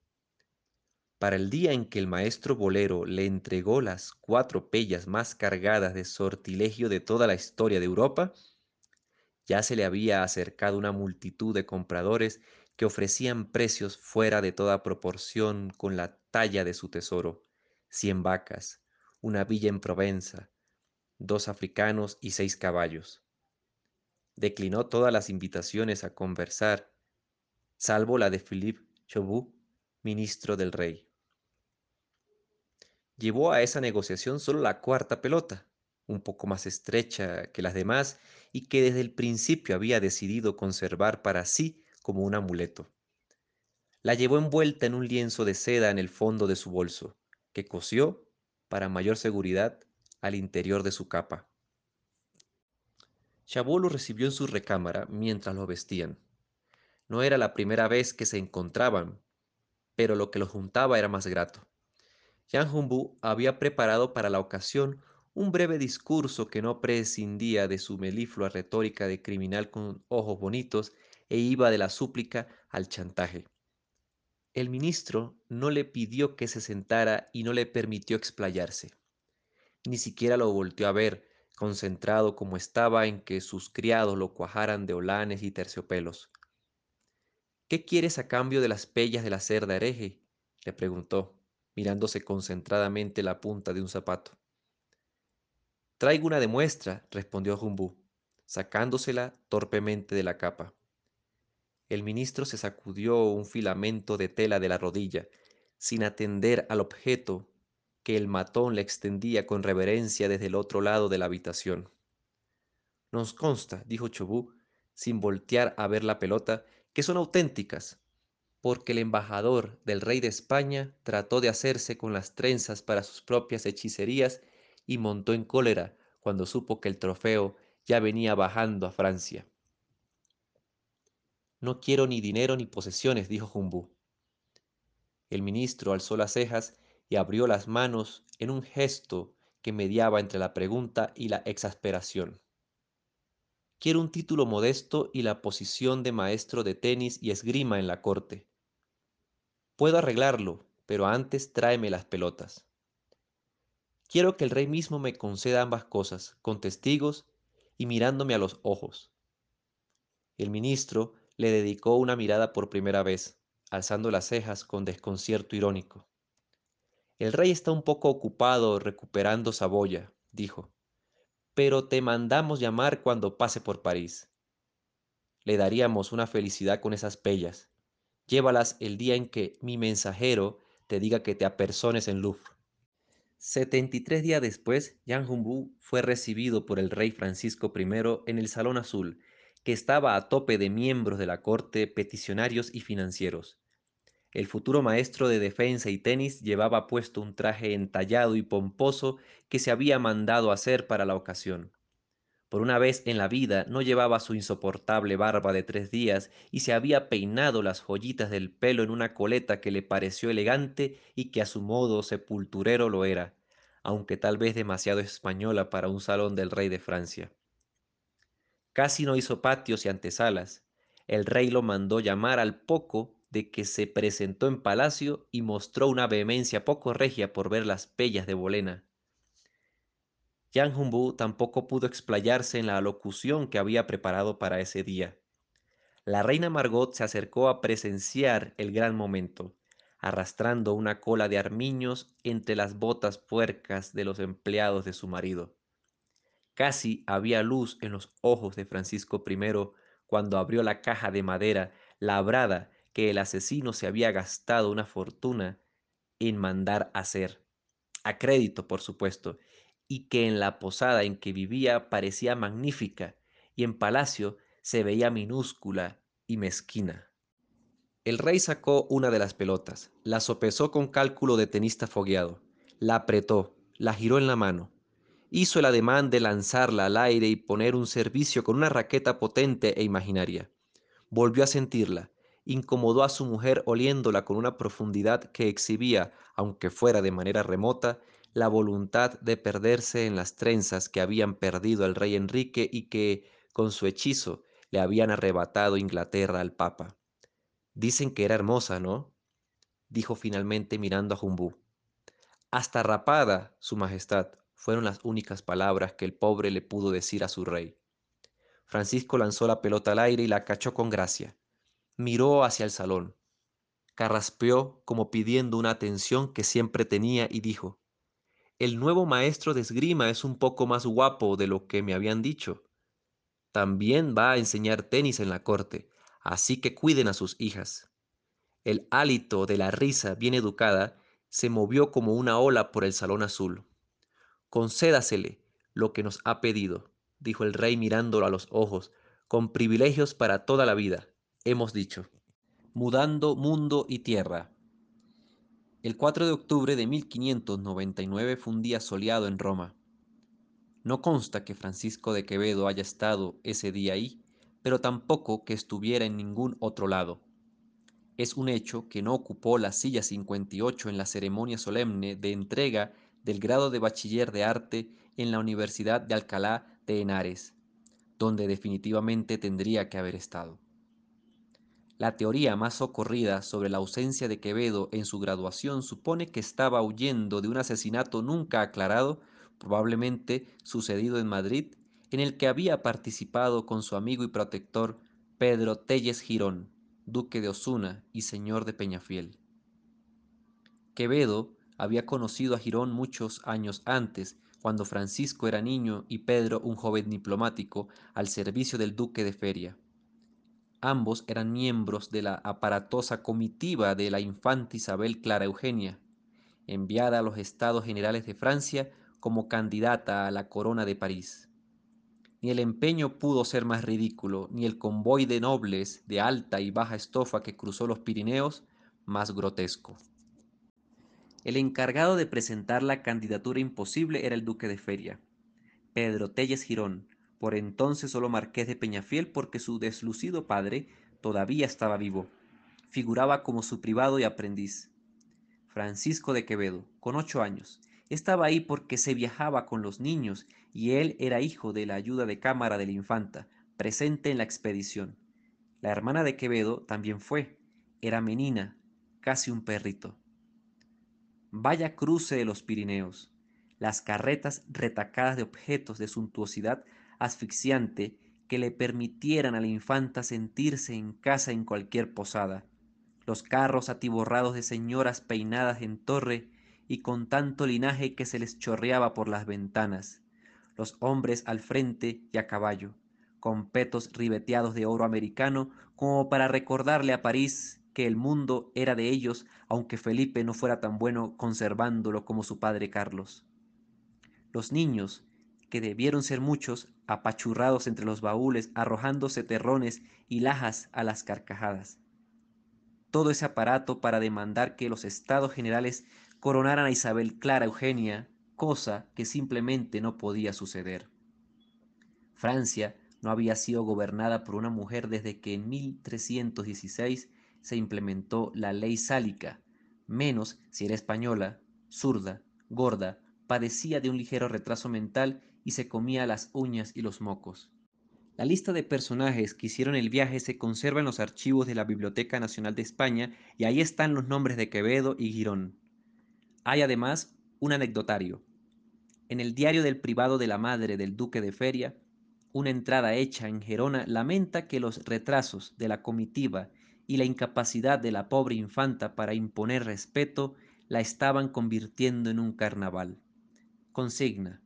Para el día en que el maestro bolero le entregó las cuatro pellas más cargadas de sortilegio de toda la historia de Europa, ya se le había acercado una multitud de compradores que ofrecían precios fuera de toda proporción con la talla de su tesoro, cien vacas, una villa en Provenza, dos africanos y seis caballos. Declinó todas las invitaciones a conversar, salvo la de Philippe Chauveau, ministro del rey. Llevó a esa negociación solo la cuarta pelota, un poco más estrecha que las demás y que desde el principio había decidido conservar para sí como un amuleto. La llevó envuelta en un lienzo de seda en el fondo de su bolso, que cosió, para mayor seguridad, al interior de su capa. Chabot lo recibió en su recámara mientras lo vestían. No era la primera vez que se encontraban, pero lo que los juntaba era más grato. Jean Humbu había preparado para la ocasión un breve discurso que no prescindía de su meliflua retórica de criminal con ojos bonitos e iba de la súplica al chantaje. El ministro no le pidió que se sentara y no le permitió explayarse. Ni siquiera lo volteó a ver, concentrado como estaba en que sus criados lo cuajaran de olanes y terciopelos. ¿Qué quieres a cambio de las pellas de la cerda hereje? le preguntó, mirándose concentradamente la punta de un zapato. Traigo una demuestra, respondió Jumbú, sacándosela torpemente de la capa. El ministro se sacudió un filamento de tela de la rodilla, sin atender al objeto que el matón le extendía con reverencia desde el otro lado de la habitación. Nos consta, dijo Chobú, sin voltear a ver la pelota, que son auténticas, porque el embajador del rey de España trató de hacerse con las trenzas para sus propias hechicerías y montó en cólera cuando supo que el trofeo ya venía bajando a Francia. No quiero ni dinero ni posesiones, dijo Jumbú. El ministro alzó las cejas y abrió las manos en un gesto que mediaba entre la pregunta y la exasperación. Quiero un título modesto y la posición de maestro de tenis y esgrima en la corte. Puedo arreglarlo, pero antes tráeme las pelotas. Quiero que el rey mismo me conceda ambas cosas, con testigos y mirándome a los ojos. El ministro le dedicó una mirada por primera vez, alzando las cejas con desconcierto irónico. El rey está un poco ocupado recuperando Saboya, dijo, pero te mandamos llamar cuando pase por París. Le daríamos una felicidad con esas pellas. Llévalas el día en que mi mensajero te diga que te apersones en Louvre. Setenta y tres días después, Yang Humbu fue recibido por el rey Francisco I en el Salón Azul, que estaba a tope de miembros de la corte, peticionarios y financieros. El futuro maestro de defensa y tenis llevaba puesto un traje entallado y pomposo que se había mandado hacer para la ocasión. Por una vez en la vida no llevaba su insoportable barba de tres días y se había peinado las joyitas del pelo en una coleta que le pareció elegante y que a su modo sepulturero lo era, aunque tal vez demasiado española para un salón del rey de Francia. Casi no hizo patios y antesalas. El rey lo mandó llamar al poco de que se presentó en palacio y mostró una vehemencia poco regia por ver las pellas de Bolena. Yang Humbu tampoco pudo explayarse en la alocución que había preparado para ese día. La reina Margot se acercó a presenciar el gran momento, arrastrando una cola de armiños entre las botas puercas de los empleados de su marido. Casi había luz en los ojos de Francisco I cuando abrió la caja de madera labrada que el asesino se había gastado una fortuna en mandar hacer, a crédito por supuesto, y que en la posada en que vivía parecía magnífica y en palacio se veía minúscula y mezquina. El rey sacó una de las pelotas, la sopesó con cálculo de tenista fogueado, la apretó, la giró en la mano, hizo el ademán de lanzarla al aire y poner un servicio con una raqueta potente e imaginaria. Volvió a sentirla, incomodó a su mujer oliéndola con una profundidad que exhibía, aunque fuera de manera remota, la voluntad de perderse en las trenzas que habían perdido al rey Enrique y que, con su hechizo, le habían arrebatado Inglaterra al Papa. Dicen que era hermosa, ¿no? dijo finalmente mirando a Jumbú. Hasta rapada, Su Majestad, fueron las únicas palabras que el pobre le pudo decir a su rey. Francisco lanzó la pelota al aire y la cachó con gracia miró hacia el salón, carraspeó como pidiendo una atención que siempre tenía y dijo, El nuevo maestro de esgrima es un poco más guapo de lo que me habían dicho. También va a enseñar tenis en la corte, así que cuiden a sus hijas. El hálito de la risa bien educada se movió como una ola por el salón azul. Concédasele, lo que nos ha pedido, dijo el rey mirándolo a los ojos, con privilegios para toda la vida, hemos dicho. Mudando mundo y tierra. El 4 de octubre de 1599 fue un día soleado en Roma. No consta que Francisco de Quevedo haya estado ese día ahí, pero tampoco que estuviera en ningún otro lado. Es un hecho que no ocupó la silla 58 en la ceremonia solemne de entrega del grado de bachiller de arte en la Universidad de Alcalá de Henares, donde definitivamente tendría que haber estado. La teoría más socorrida sobre la ausencia de Quevedo en su graduación supone que estaba huyendo de un asesinato nunca aclarado, probablemente sucedido en Madrid, en el que había participado con su amigo y protector Pedro Telles Girón duque de Osuna y señor de Peñafiel. Quevedo había conocido a Girón muchos años antes, cuando Francisco era niño y Pedro un joven diplomático al servicio del duque de Feria. Ambos eran miembros de la aparatosa comitiva de la infanta Isabel Clara Eugenia, enviada a los Estados Generales de Francia como candidata a la corona de París. Ni el empeño pudo ser más ridículo, ni el convoy de nobles de alta y baja estofa que cruzó los Pirineos más grotesco. El encargado de presentar la candidatura imposible era el duque de Feria, Pedro Telles Girón, por entonces solo marqués de Peñafiel porque su deslucido padre todavía estaba vivo. Figuraba como su privado y aprendiz. Francisco de Quevedo, con ocho años, estaba ahí porque se viajaba con los niños y él era hijo de la ayuda de cámara de la infanta, presente en la expedición. La hermana de Quevedo también fue, era menina, casi un perrito. Vaya cruce de los Pirineos, las carretas retacadas de objetos de suntuosidad asfixiante que le permitieran a la infanta sentirse en casa en cualquier posada, los carros atiborrados de señoras peinadas en torre y con tanto linaje que se les chorreaba por las ventanas, los hombres al frente y a caballo, con petos ribeteados de oro americano, como para recordarle a París que el mundo era de ellos, aunque Felipe no fuera tan bueno conservándolo como su padre Carlos. Los niños, que debieron ser muchos, apachurrados entre los baúles, arrojándose terrones y lajas a las carcajadas. Todo ese aparato para demandar que los estados generales coronaran a Isabel Clara Eugenia cosa que simplemente no podía suceder. Francia no había sido gobernada por una mujer desde que en 1316 se implementó la ley sálica, menos si era española, zurda, gorda, padecía de un ligero retraso mental y se comía las uñas y los mocos. La lista de personajes que hicieron el viaje se conserva en los archivos de la Biblioteca Nacional de España y ahí están los nombres de Quevedo y Girón. Hay además un anecdotario. En el diario del privado de la madre del duque de Feria, una entrada hecha en Gerona lamenta que los retrasos de la comitiva y la incapacidad de la pobre infanta para imponer respeto la estaban convirtiendo en un carnaval. Consigna.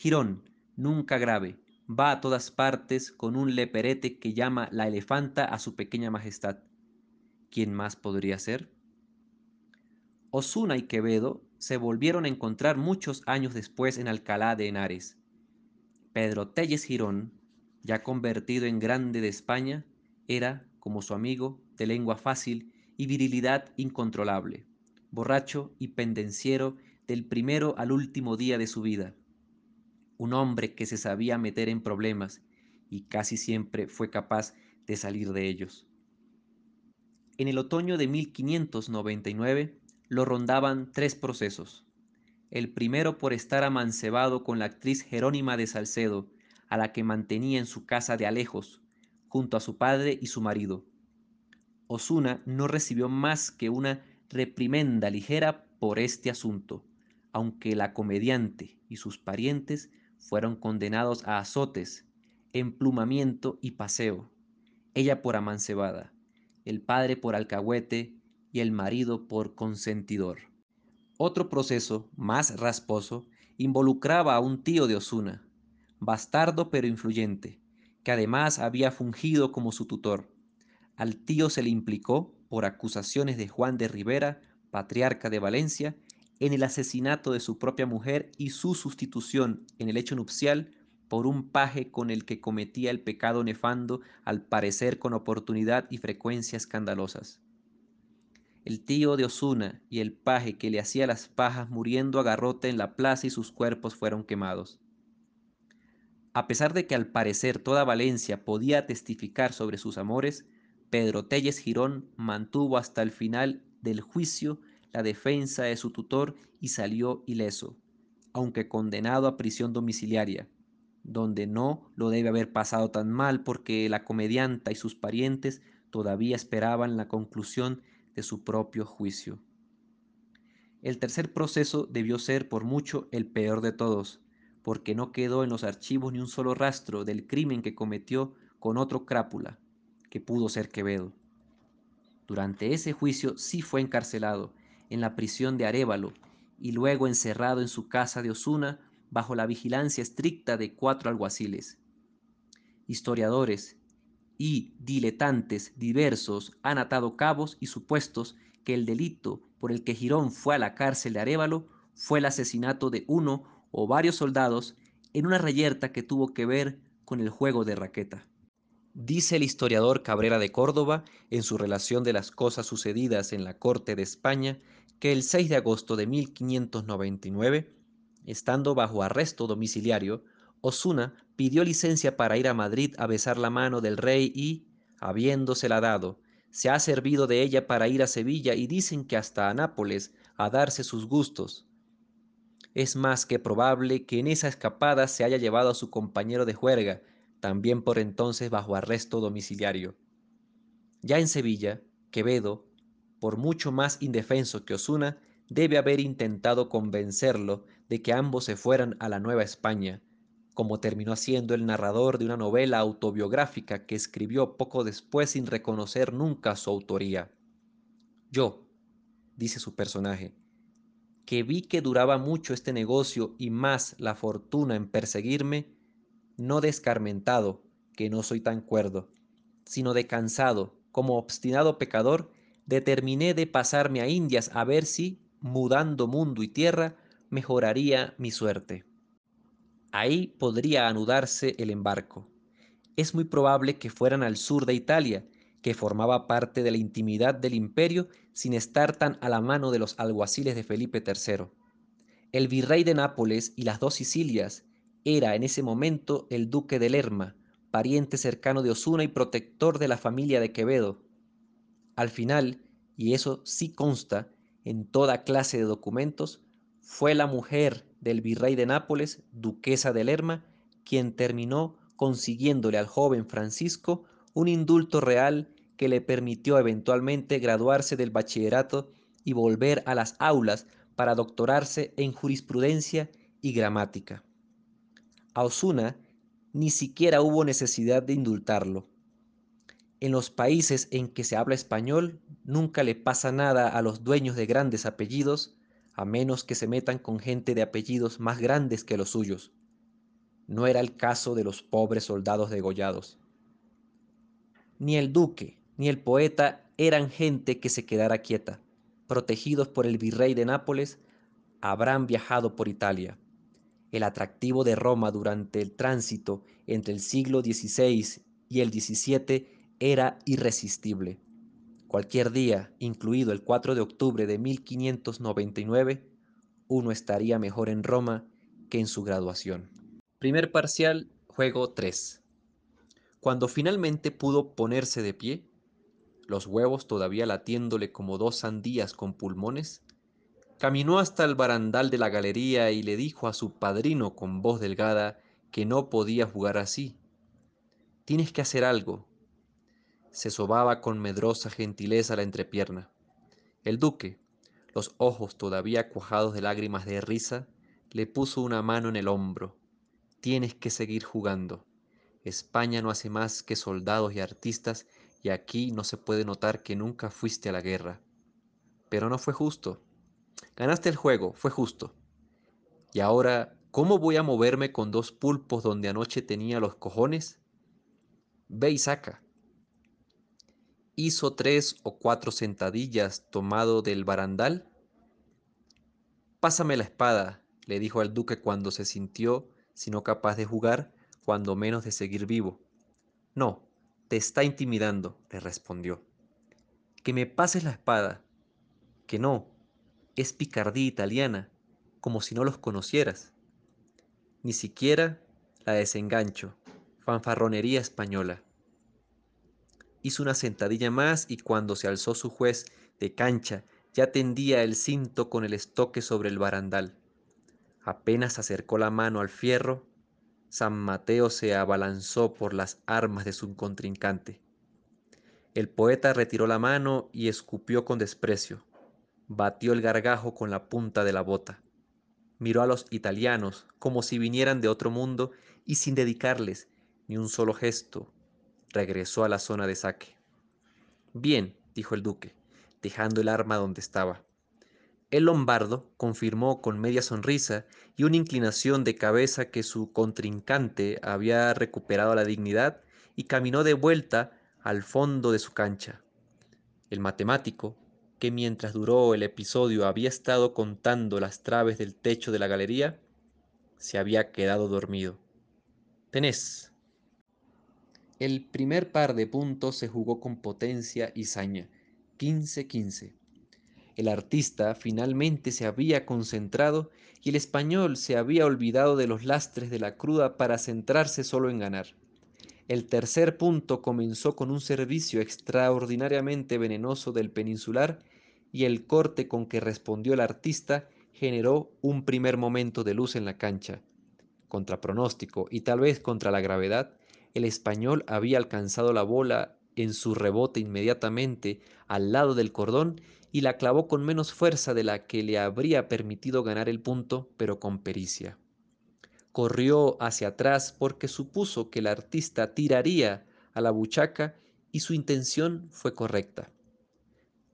Girón, nunca grave, va a todas partes con un leperete que llama la elefanta a su pequeña majestad. ¿Quién más podría ser? Osuna y Quevedo se volvieron a encontrar muchos años después en Alcalá de Henares. Pedro Telles Girón, ya convertido en grande de España, era, como su amigo, de lengua fácil y virilidad incontrolable, borracho y pendenciero del primero al último día de su vida. Un hombre que se sabía meter en problemas y casi siempre fue capaz de salir de ellos. En el otoño de 1599, lo rondaban tres procesos. El primero por estar amancebado con la actriz Jerónima de Salcedo, a la que mantenía en su casa de Alejos, junto a su padre y su marido. Osuna no recibió más que una reprimenda ligera por este asunto, aunque la comediante y sus parientes fueron condenados a azotes, emplumamiento y paseo, ella por amancebada, el padre por alcahuete y el marido por consentidor. Otro proceso, más rasposo, involucraba a un tío de Osuna, bastardo pero influyente, que además había fungido como su tutor. Al tío se le implicó, por acusaciones de Juan de Rivera, patriarca de Valencia, en el asesinato de su propia mujer y su sustitución en el hecho nupcial por un paje con el que cometía el pecado nefando, al parecer con oportunidad y frecuencia escandalosas. El tío de Osuna y el paje que le hacía las pajas muriendo a garrote en la plaza y sus cuerpos fueron quemados. A pesar de que al parecer toda Valencia podía testificar sobre sus amores, Pedro Telles Girón mantuvo hasta el final del juicio la defensa de su tutor y salió ileso, aunque condenado a prisión domiciliaria, donde no lo debe haber pasado tan mal porque la comedianta y sus parientes todavía esperaban la conclusión de su propio juicio. El tercer proceso debió ser por mucho el peor de todos, porque no quedó en los archivos ni un solo rastro del crimen que cometió con otro crápula, que pudo ser Quevedo. Durante ese juicio sí fue encarcelado en la prisión de Arévalo y luego encerrado en su casa de Osuna bajo la vigilancia estricta de cuatro alguaciles. Historiadores y diletantes diversos han atado cabos y supuestos que el delito por el que Girón fue a la cárcel de Arévalo fue el asesinato de uno o varios soldados en una reyerta que tuvo que ver con el juego de raqueta. Dice el historiador Cabrera de Córdoba, en su relación de las cosas sucedidas en la corte de España, que el 6 de agosto de 1599, estando bajo arresto domiciliario, Osuna pidió licencia para ir a Madrid a besar la mano del rey y, habiéndosela dado, se ha servido de ella para ir a Sevilla y dicen que hasta a Nápoles a darse sus gustos. Es más que probable que en esa escapada se haya llevado a su compañero de juerga, también por entonces bajo arresto domiciliario. Ya en Sevilla, Quevedo, por mucho más indefenso que Osuna, debe haber intentado convencerlo de que ambos se fueran a la Nueva España, como terminó siendo el narrador de una novela autobiográfica que escribió poco después sin reconocer nunca su autoría. Yo, dice su personaje, que vi que duraba mucho este negocio y más la fortuna en perseguirme, no descarmentado, que no soy tan cuerdo, sino de cansado, como obstinado pecador, determiné de pasarme a Indias a ver si, mudando mundo y tierra, mejoraría mi suerte. Ahí podría anudarse el embarco. Es muy probable que fueran al sur de Italia, que formaba parte de la intimidad del imperio sin estar tan a la mano de los alguaciles de Felipe III. El virrey de Nápoles y las dos Sicilias era en ese momento el duque de Lerma, pariente cercano de Osuna y protector de la familia de Quevedo, al final, y eso sí consta en toda clase de documentos, fue la mujer del virrey de Nápoles, duquesa de Lerma, quien terminó consiguiéndole al joven Francisco un indulto real que le permitió eventualmente graduarse del bachillerato y volver a las aulas para doctorarse en jurisprudencia y gramática. A Osuna ni siquiera hubo necesidad de indultarlo en los países en que se habla español nunca le pasa nada a los dueños de grandes apellidos, a menos que se metan con gente de apellidos más grandes que los suyos. No era el caso de los pobres soldados degollados. Ni el duque ni el poeta eran gente que se quedara quieta. Protegidos por el virrey de Nápoles, habrán viajado por Italia. El atractivo de Roma durante el tránsito entre el siglo XVI y el XVII era irresistible. Cualquier día, incluido el 4 de octubre de 1599, uno estaría mejor en Roma que en su graduación. Primer parcial, juego 3. Cuando finalmente pudo ponerse de pie, los huevos todavía latiéndole como dos sandías con pulmones, caminó hasta el barandal de la galería y le dijo a su padrino con voz delgada que no podía jugar así. Tienes que hacer algo, se sobaba con medrosa gentileza la entrepierna. El duque, los ojos todavía cuajados de lágrimas de risa, le puso una mano en el hombro. Tienes que seguir jugando. España no hace más que soldados y artistas y aquí no se puede notar que nunca fuiste a la guerra. Pero no fue justo. Ganaste el juego, fue justo. Y ahora, ¿cómo voy a moverme con dos pulpos donde anoche tenía los cojones? Ve y saca hizo tres o cuatro sentadillas tomado del barandal Pásame la espada, le dijo al duque cuando se sintió, si no capaz de jugar, cuando menos de seguir vivo. No, te está intimidando, le respondió. Que me pases la espada. Que no, es picardía italiana, como si no los conocieras. Ni siquiera la desengancho, fanfarronería española. Hizo una sentadilla más y cuando se alzó su juez de cancha ya tendía el cinto con el estoque sobre el barandal. Apenas acercó la mano al fierro, San Mateo se abalanzó por las armas de su contrincante. El poeta retiró la mano y escupió con desprecio. Batió el gargajo con la punta de la bota. Miró a los italianos como si vinieran de otro mundo y sin dedicarles ni un solo gesto, regresó a la zona de saque. Bien, dijo el duque, dejando el arma donde estaba. El lombardo confirmó con media sonrisa y una inclinación de cabeza que su contrincante había recuperado la dignidad y caminó de vuelta al fondo de su cancha. El matemático, que mientras duró el episodio había estado contando las traves del techo de la galería, se había quedado dormido. Tenés. El primer par de puntos se jugó con potencia y saña, 15-15. El artista finalmente se había concentrado y el español se había olvidado de los lastres de la cruda para centrarse solo en ganar. El tercer punto comenzó con un servicio extraordinariamente venenoso del peninsular y el corte con que respondió el artista generó un primer momento de luz en la cancha. Contra pronóstico y tal vez contra la gravedad, el español había alcanzado la bola en su rebote inmediatamente al lado del cordón y la clavó con menos fuerza de la que le habría permitido ganar el punto, pero con pericia. Corrió hacia atrás porque supuso que el artista tiraría a la buchaca y su intención fue correcta.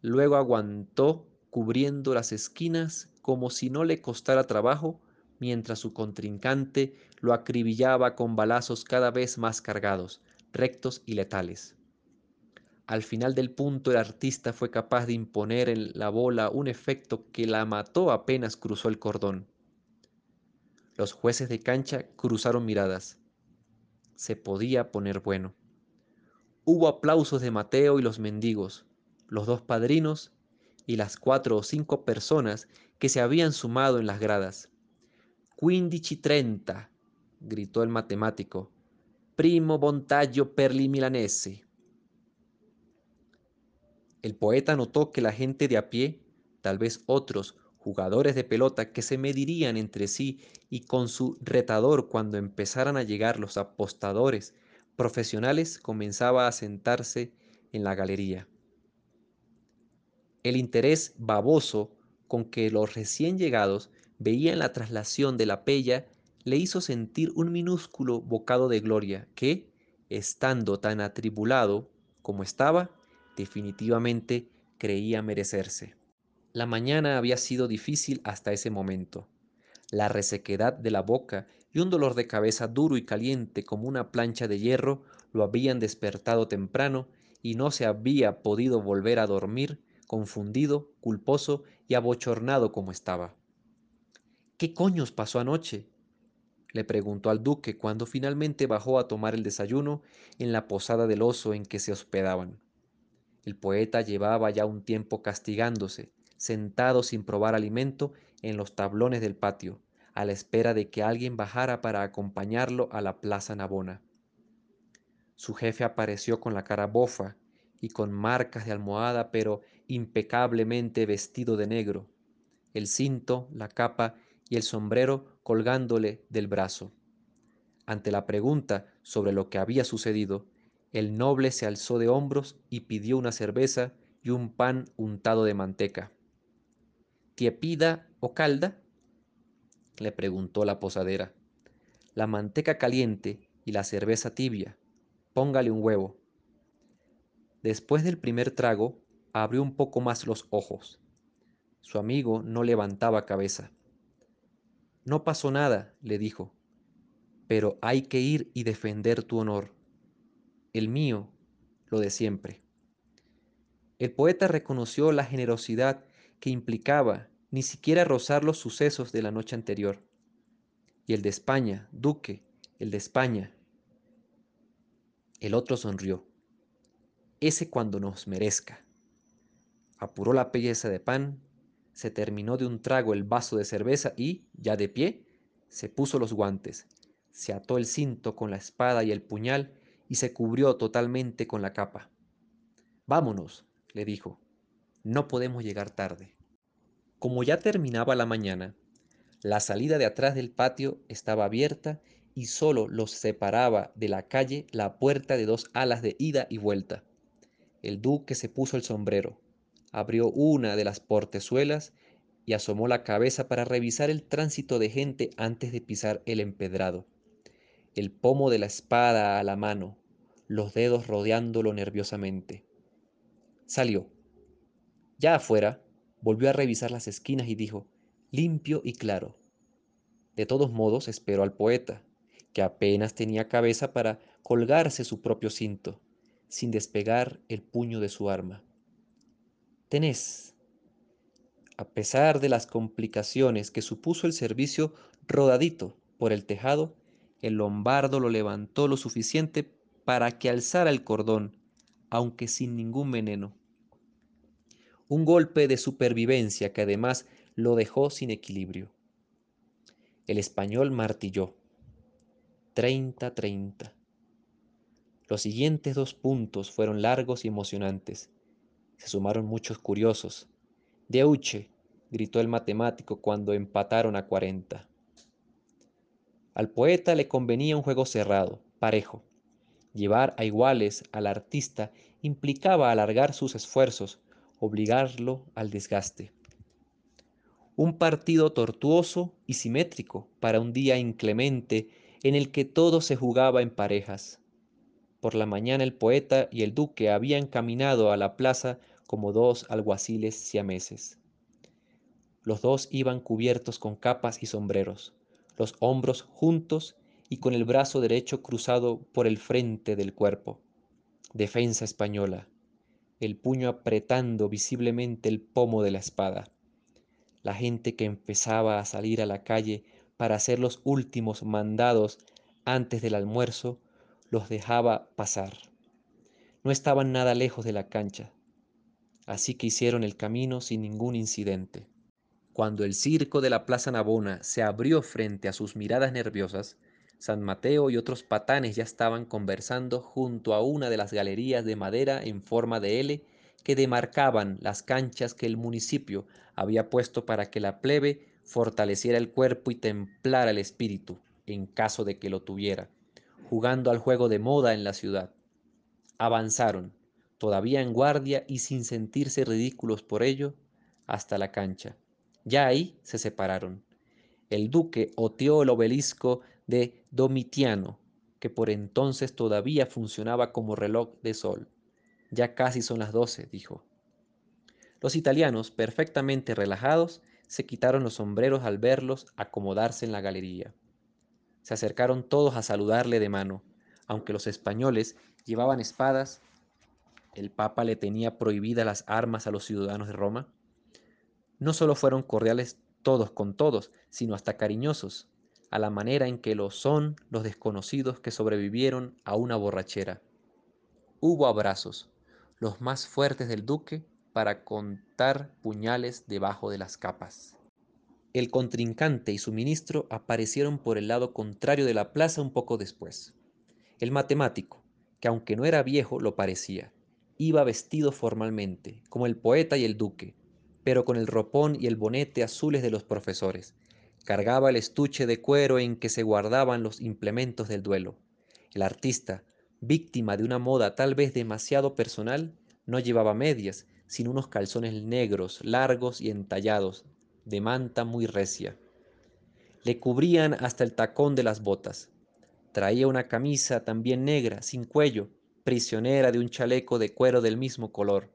Luego aguantó cubriendo las esquinas como si no le costara trabajo, mientras su contrincante lo acribillaba con balazos cada vez más cargados, rectos y letales. Al final del punto el artista fue capaz de imponer en la bola un efecto que la mató apenas cruzó el cordón. Los jueces de cancha cruzaron miradas. Se podía poner bueno. Hubo aplausos de Mateo y los mendigos, los dos padrinos y las cuatro o cinco personas que se habían sumado en las gradas. Quindici trenta, gritó el matemático. Primo bontaggio per li. El poeta notó que la gente de a pie, tal vez otros jugadores de pelota que se medirían entre sí y con su retador cuando empezaran a llegar los apostadores profesionales, comenzaba a sentarse en la galería. El interés baboso con que los recién llegados veían la traslación de la pella le hizo sentir un minúsculo bocado de gloria que, estando tan atribulado como estaba, definitivamente creía merecerse. La mañana había sido difícil hasta ese momento. La resequedad de la boca y un dolor de cabeza duro y caliente como una plancha de hierro lo habían despertado temprano y no se había podido volver a dormir confundido, culposo y abochornado como estaba. ¿Qué coños pasó anoche? le preguntó al duque cuando finalmente bajó a tomar el desayuno en la posada del oso en que se hospedaban. El poeta llevaba ya un tiempo castigándose, sentado sin probar alimento en los tablones del patio, a la espera de que alguien bajara para acompañarlo a la plaza Navona. Su jefe apareció con la cara bofa y con marcas de almohada, pero impecablemente vestido de negro, el cinto, la capa y el sombrero colgándole del brazo. Ante la pregunta sobre lo que había sucedido, el noble se alzó de hombros y pidió una cerveza y un pan untado de manteca. ¿Tiepida o calda? le preguntó la posadera. La manteca caliente y la cerveza tibia. Póngale un huevo. Después del primer trago, abrió un poco más los ojos. Su amigo no levantaba cabeza. No pasó nada, le dijo, pero hay que ir y defender tu honor el mío, lo de siempre. El poeta reconoció la generosidad que implicaba ni siquiera rozar los sucesos de la noche anterior. Y el de España, duque, el de España. El otro sonrió. Ese cuando nos merezca. Apuró la pieza de pan, se terminó de un trago el vaso de cerveza y, ya de pie, se puso los guantes, se ató el cinto con la espada y el puñal y se cubrió totalmente con la capa. Vámonos, le dijo, no podemos llegar tarde. Como ya terminaba la mañana, la salida de atrás del patio estaba abierta y solo los separaba de la calle la puerta de dos alas de ida y vuelta. El duque se puso el sombrero, abrió una de las portezuelas y asomó la cabeza para revisar el tránsito de gente antes de pisar el empedrado. El pomo de la espada a la mano, los dedos rodeándolo nerviosamente. Salió. Ya afuera, volvió a revisar las esquinas y dijo, limpio y claro. De todos modos, esperó al poeta, que apenas tenía cabeza para colgarse su propio cinto, sin despegar el puño de su arma. Tenés, a pesar de las complicaciones que supuso el servicio rodadito por el tejado, el lombardo lo levantó lo suficiente para que alzara el cordón, aunque sin ningún veneno. Un golpe de supervivencia que además lo dejó sin equilibrio. El español martilló. Treinta, treinta. Los siguientes dos puntos fueron largos y emocionantes. Se sumaron muchos curiosos, Deuche, gritó el matemático cuando empataron a cuarenta. Al poeta le convenía un juego cerrado, parejo. Llevar a iguales al artista implicaba alargar sus esfuerzos, obligarlo al desgaste. Un partido tortuoso y simétrico para un día inclemente en el que todo se jugaba en parejas. Por la mañana el poeta y el duque habían caminado a la plaza como dos alguaciles siameses. Los dos iban cubiertos con capas y sombreros, los hombros juntos y con el brazo derecho cruzado por el frente del cuerpo. Defensa española, el puño apretando visiblemente el pomo de la espada. La gente que empezaba a salir a la calle para hacer los últimos mandados antes del almuerzo los dejaba pasar. No estaban nada lejos de la cancha, así que hicieron el camino sin ningún incidente. Cuando el circo de la Plaza Navona se abrió frente a sus miradas nerviosas, San Mateo y otros patanes ya estaban conversando junto a una de las galerías de madera en forma de L que demarcaban las canchas que el municipio había puesto para que la plebe fortaleciera el cuerpo y templara el espíritu, en caso de que lo tuviera, jugando al juego de moda en la ciudad. Avanzaron, todavía en guardia y sin sentirse ridículos por ello, hasta la cancha. Ya ahí se separaron. El duque oteó el obelisco de Domitiano, que por entonces todavía funcionaba como reloj de sol. Ya casi son las doce, dijo. Los italianos, perfectamente relajados, se quitaron los sombreros al verlos acomodarse en la galería. Se acercaron todos a saludarle de mano, aunque los españoles llevaban espadas el Papa le tenía prohibidas las armas a los ciudadanos de Roma? No solo fueron cordiales todos con todos, sino hasta cariñosos, a la manera en que lo son los desconocidos que sobrevivieron a una borrachera. Hubo abrazos, los más fuertes del duque, para contar puñales debajo de las capas. El contrincante y su ministro aparecieron por el lado contrario de la plaza un poco después. El matemático, que aunque no era viejo, lo parecía, Iba vestido formalmente, como el poeta y el duque, pero con el ropón y el bonete azules de los profesores. Cargaba el estuche de cuero en que se guardaban los implementos del duelo. El artista, víctima de una moda tal vez demasiado personal, no llevaba medias, sino unos calzones negros, largos y entallados, de manta muy recia. Le cubrían hasta el tacón de las botas. Traía una camisa también negra, sin cuello, prisionera de un chaleco de cuero del mismo color.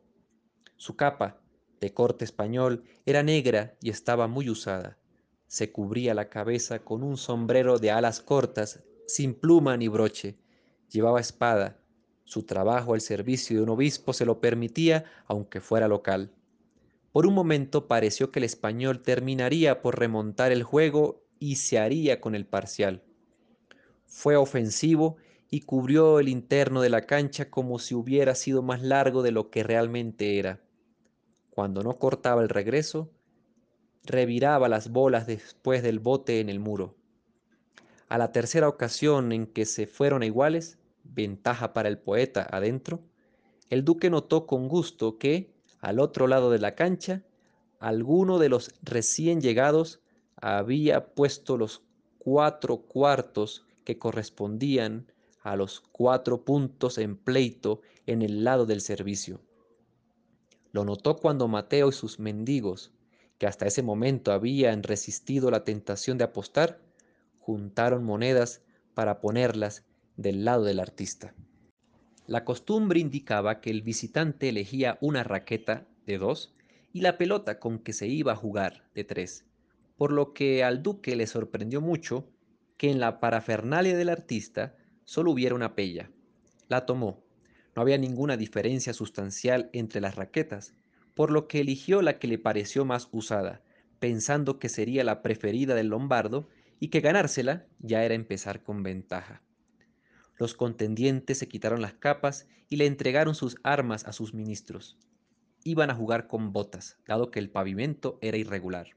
Su capa, de corte español, era negra y estaba muy usada. Se cubría la cabeza con un sombrero de alas cortas, sin pluma ni broche. Llevaba espada. Su trabajo al servicio de un obispo se lo permitía, aunque fuera local. Por un momento pareció que el español terminaría por remontar el juego y se haría con el parcial. Fue ofensivo y cubrió el interno de la cancha como si hubiera sido más largo de lo que realmente era. Cuando no cortaba el regreso, reviraba las bolas después del bote en el muro. A la tercera ocasión en que se fueron a iguales, ventaja para el poeta adentro, el duque notó con gusto que, al otro lado de la cancha, alguno de los recién llegados había puesto los cuatro cuartos que correspondían a los cuatro puntos en pleito en el lado del servicio. Lo notó cuando Mateo y sus mendigos, que hasta ese momento habían resistido la tentación de apostar, juntaron monedas para ponerlas del lado del artista. La costumbre indicaba que el visitante elegía una raqueta de dos y la pelota con que se iba a jugar de tres, por lo que al duque le sorprendió mucho que en la parafernalia del artista solo hubiera una pella. La tomó. No había ninguna diferencia sustancial entre las raquetas, por lo que eligió la que le pareció más usada, pensando que sería la preferida del lombardo y que ganársela ya era empezar con ventaja. Los contendientes se quitaron las capas y le entregaron sus armas a sus ministros. Iban a jugar con botas, dado que el pavimento era irregular.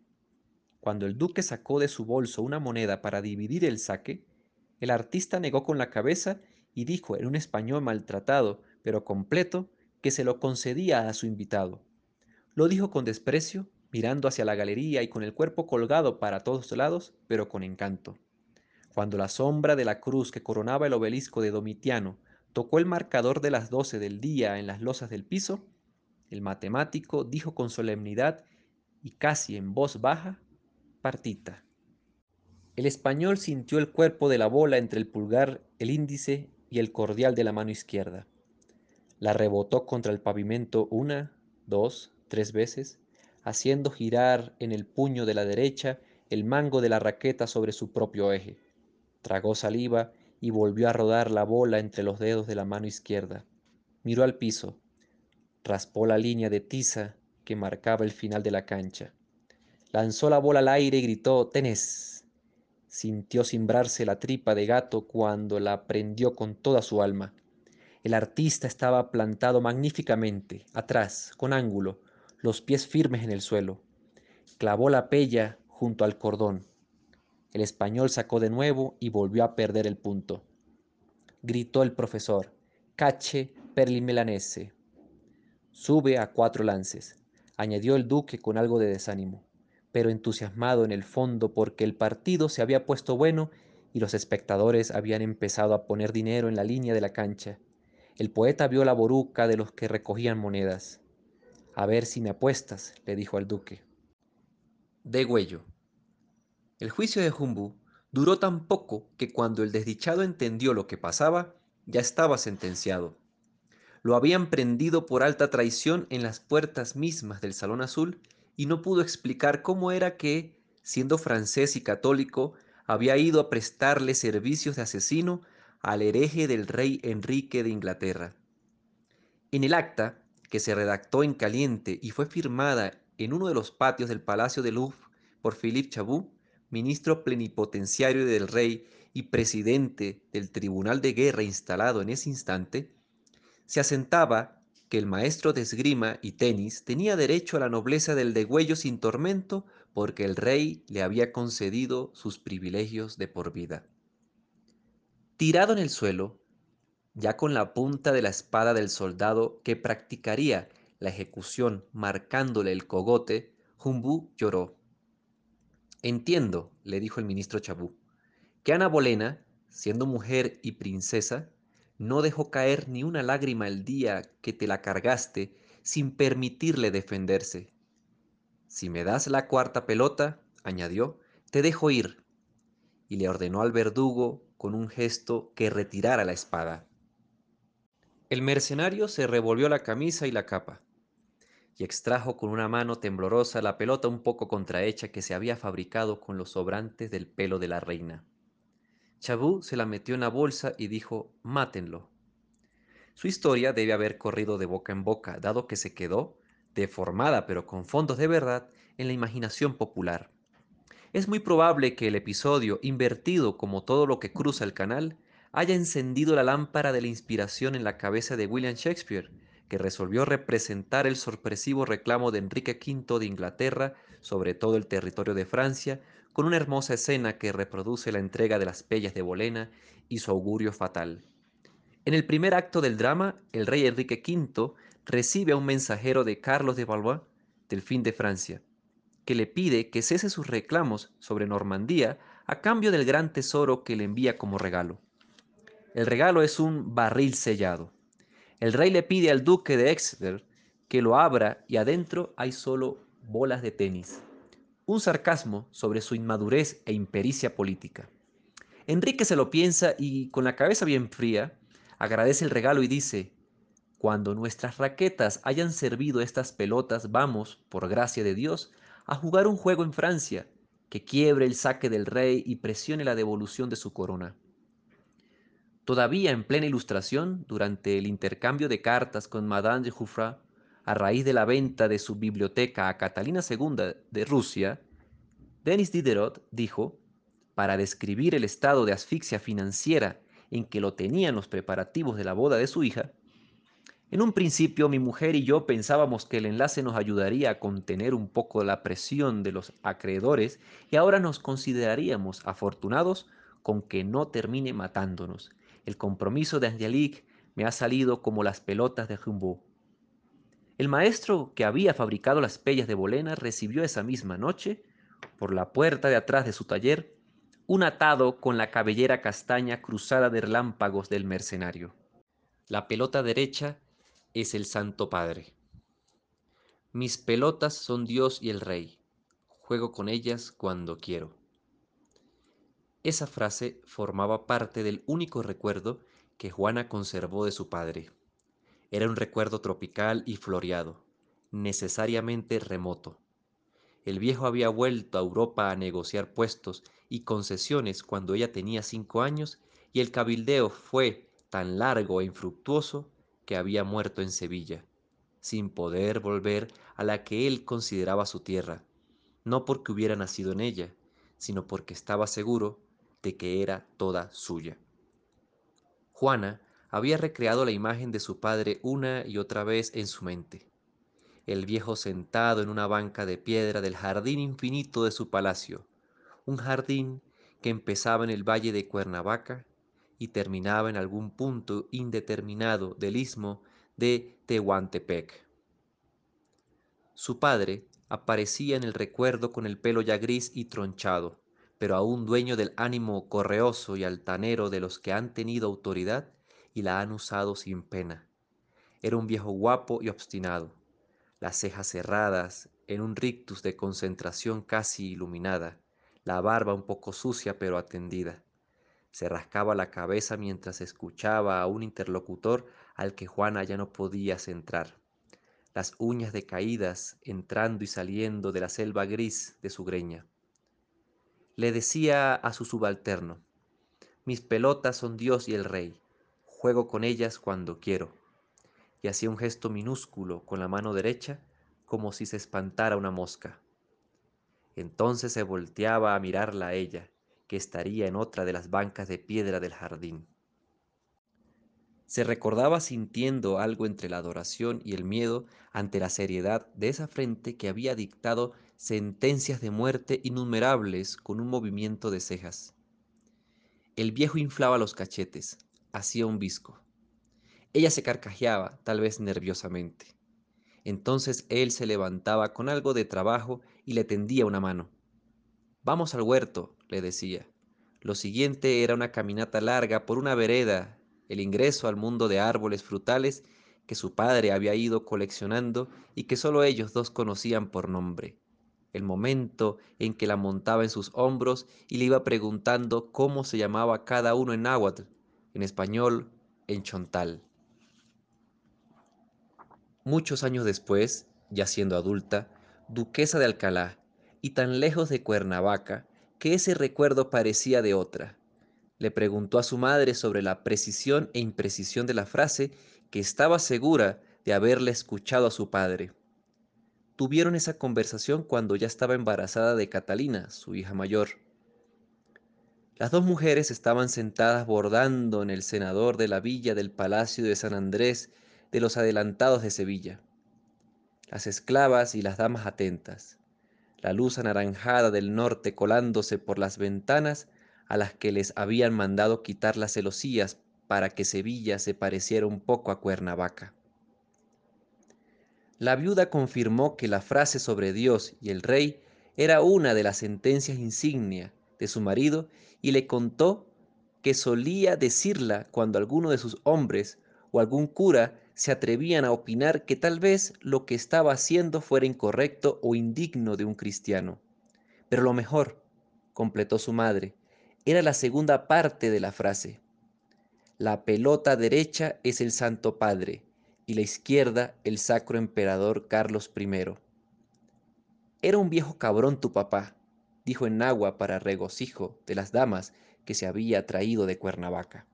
Cuando el duque sacó de su bolso una moneda para dividir el saque, el artista negó con la cabeza y dijo en un español maltratado, pero completo, que se lo concedía a su invitado. Lo dijo con desprecio, mirando hacia la galería y con el cuerpo colgado para todos lados, pero con encanto. Cuando la sombra de la cruz que coronaba el obelisco de Domitiano tocó el marcador de las doce del día en las losas del piso, el matemático dijo con solemnidad y casi en voz baja, partita. El español sintió el cuerpo de la bola entre el pulgar, el índice y el cordial de la mano izquierda. La rebotó contra el pavimento una, dos, tres veces, haciendo girar en el puño de la derecha el mango de la raqueta sobre su propio eje tragó saliva y volvió a rodar la bola entre los dedos de la mano izquierda. Miró al piso, raspó la línea de tiza que marcaba el final de la cancha. Lanzó la bola al aire y gritó Tenés. Sintió cimbrarse la tripa de gato cuando la prendió con toda su alma. El artista estaba plantado magníficamente, atrás, con ángulo, los pies firmes en el suelo. Clavó la pella junto al cordón. El español sacó de nuevo y volvió a perder el punto. Gritó el profesor, cache per il melanese. Sube a cuatro lances, añadió el duque con algo de desánimo, pero entusiasmado en el fondo porque el partido se había puesto bueno y los espectadores habían empezado a poner dinero en la línea de la cancha. El poeta vio la boruca de los que recogían monedas. A ver si me apuestas, le dijo al duque. De Güello. El juicio de Jumbu duró tan poco que cuando el desdichado entendió lo que pasaba, ya estaba sentenciado. Lo habían prendido por alta traición en las puertas mismas del Salón Azul y no pudo explicar cómo era que, siendo francés y católico, había ido a prestarle servicios de asesino al hereje del rey Enrique de Inglaterra. En el acta, que se redactó en caliente y fue firmada en uno de los patios del Palacio de Louvre por Philippe Chabot, ministro plenipotenciario del rey y presidente del tribunal de guerra instalado en ese instante, se asentaba que el maestro de esgrima y tenis tenía derecho a la nobleza del degüello sin tormento porque el rey le había concedido sus privilegios de por vida. Tirado en el suelo, ya con la punta de la espada del soldado que practicaría la ejecución marcándole el cogote, Jumbu lloró. Entiendo, le dijo el ministro Chabú, que Ana Bolena, siendo mujer y princesa, no dejó caer ni una lágrima el día que te la cargaste sin permitirle defenderse. Si me das la cuarta pelota, añadió, te dejo ir. Y le ordenó al verdugo con un gesto que retirara la espada. El mercenario se revolvió la camisa y la capa y extrajo con una mano temblorosa la pelota un poco contrahecha que se había fabricado con los sobrantes del pelo de la reina. Chabú se la metió en la bolsa y dijo Mátenlo. Su historia debe haber corrido de boca en boca, dado que se quedó, deformada pero con fondos de verdad, en la imaginación popular. Es muy probable que el episodio, invertido como todo lo que cruza el canal, haya encendido la lámpara de la inspiración en la cabeza de William Shakespeare, que resolvió representar el sorpresivo reclamo de Enrique V de Inglaterra sobre todo el territorio de Francia, con una hermosa escena que reproduce la entrega de las pellas de Bolena y su augurio fatal. En el primer acto del drama, el rey Enrique V recibe a un mensajero de Carlos de Valois, del fin de Francia, que le pide que cese sus reclamos sobre Normandía a cambio del gran tesoro que le envía como regalo. El regalo es un barril sellado. El rey le pide al duque de Exeter que lo abra y adentro hay solo bolas de tenis. Un sarcasmo sobre su inmadurez e impericia política. Enrique se lo piensa y, con la cabeza bien fría, agradece el regalo y dice, cuando nuestras raquetas hayan servido estas pelotas, vamos, por gracia de Dios, a jugar un juego en Francia que quiebre el saque del rey y presione la devolución de su corona. Todavía en plena ilustración, durante el intercambio de cartas con Madame de Jouffra, a raíz de la venta de su biblioteca a Catalina II de Rusia, Denis Diderot dijo, para describir el estado de asfixia financiera en que lo tenían los preparativos de la boda de su hija, en un principio mi mujer y yo pensábamos que el enlace nos ayudaría a contener un poco la presión de los acreedores y ahora nos consideraríamos afortunados con que no termine matándonos. El compromiso de Angelique me ha salido como las pelotas de Rimbaud. El maestro que había fabricado las pellas de Bolena recibió esa misma noche, por la puerta de atrás de su taller, un atado con la cabellera castaña cruzada de relámpagos del mercenario. La pelota derecha es el Santo Padre. Mis pelotas son Dios y el Rey. Juego con ellas cuando quiero. Esa frase formaba parte del único recuerdo que Juana conservó de su padre. Era un recuerdo tropical y floreado, necesariamente remoto. El viejo había vuelto a Europa a negociar puestos y concesiones cuando ella tenía cinco años y el cabildeo fue tan largo e infructuoso que había muerto en Sevilla, sin poder volver a la que él consideraba su tierra, no porque hubiera nacido en ella, sino porque estaba seguro de que era toda suya. Juana había recreado la imagen de su padre una y otra vez en su mente. El viejo sentado en una banca de piedra del jardín infinito de su palacio, un jardín que empezaba en el valle de Cuernavaca y terminaba en algún punto indeterminado del istmo de Tehuantepec. Su padre aparecía en el recuerdo con el pelo ya gris y tronchado, pero aún dueño del ánimo correoso y altanero de los que han tenido autoridad y la han usado sin pena. Era un viejo guapo y obstinado, las cejas cerradas en un rictus de concentración casi iluminada, la barba un poco sucia pero atendida. Se rascaba la cabeza mientras escuchaba a un interlocutor al que Juana ya no podía centrar. Las uñas decaídas entrando y saliendo de la selva gris de su greña. Le decía a su subalterno, mis pelotas son Dios y el rey, juego con ellas cuando quiero. Y hacía un gesto minúsculo con la mano derecha como si se espantara una mosca. Entonces se volteaba a mirarla a ella, que estaría en otra de las bancas de piedra del jardín. Se recordaba sintiendo algo entre la adoración y el miedo ante la seriedad de esa frente que había dictado sentencias de muerte innumerables con un movimiento de cejas. El viejo inflaba los cachetes, hacía un visco. Ella se carcajeaba, tal vez nerviosamente. Entonces él se levantaba con algo de trabajo y le tendía una mano. Vamos al huerto, le decía. Lo siguiente era una caminata larga por una vereda, el ingreso al mundo de árboles frutales que su padre había ido coleccionando y que solo ellos dos conocían por nombre. El momento en que la montaba en sus hombros y le iba preguntando cómo se llamaba cada uno en náhuatl, en español, en chontal. Muchos años después, ya siendo adulta, duquesa de Alcalá, y tan lejos de Cuernavaca, que ese recuerdo parecía de otra. Le preguntó a su madre sobre la precisión e imprecisión de la frase que estaba segura de haberle escuchado a su padre. Tuvieron esa conversación cuando ya estaba embarazada de Catalina, su hija mayor. Las dos mujeres estaban sentadas bordando en el senador de la villa del Palacio de San Andrés de los adelantados de Sevilla. Las esclavas y las damas atentas, la luz anaranjada del norte colándose por las ventanas a las que les habían mandado quitar las celosías para que Sevilla se pareciera un poco a Cuernavaca. La viuda confirmó que la frase sobre Dios y el rey era una de las sentencias insignia de su marido y le contó que solía decirla cuando alguno de sus hombres o algún cura se atrevían a opinar que tal vez lo que estaba haciendo fuera incorrecto o indigno de un cristiano. Pero lo mejor, completó su madre, era la segunda parte de la frase. La pelota derecha es el Santo Padre y la izquierda el Sacro Emperador Carlos I. Era un viejo cabrón tu papá, dijo en agua para regocijo de las damas que se había traído de Cuernavaca.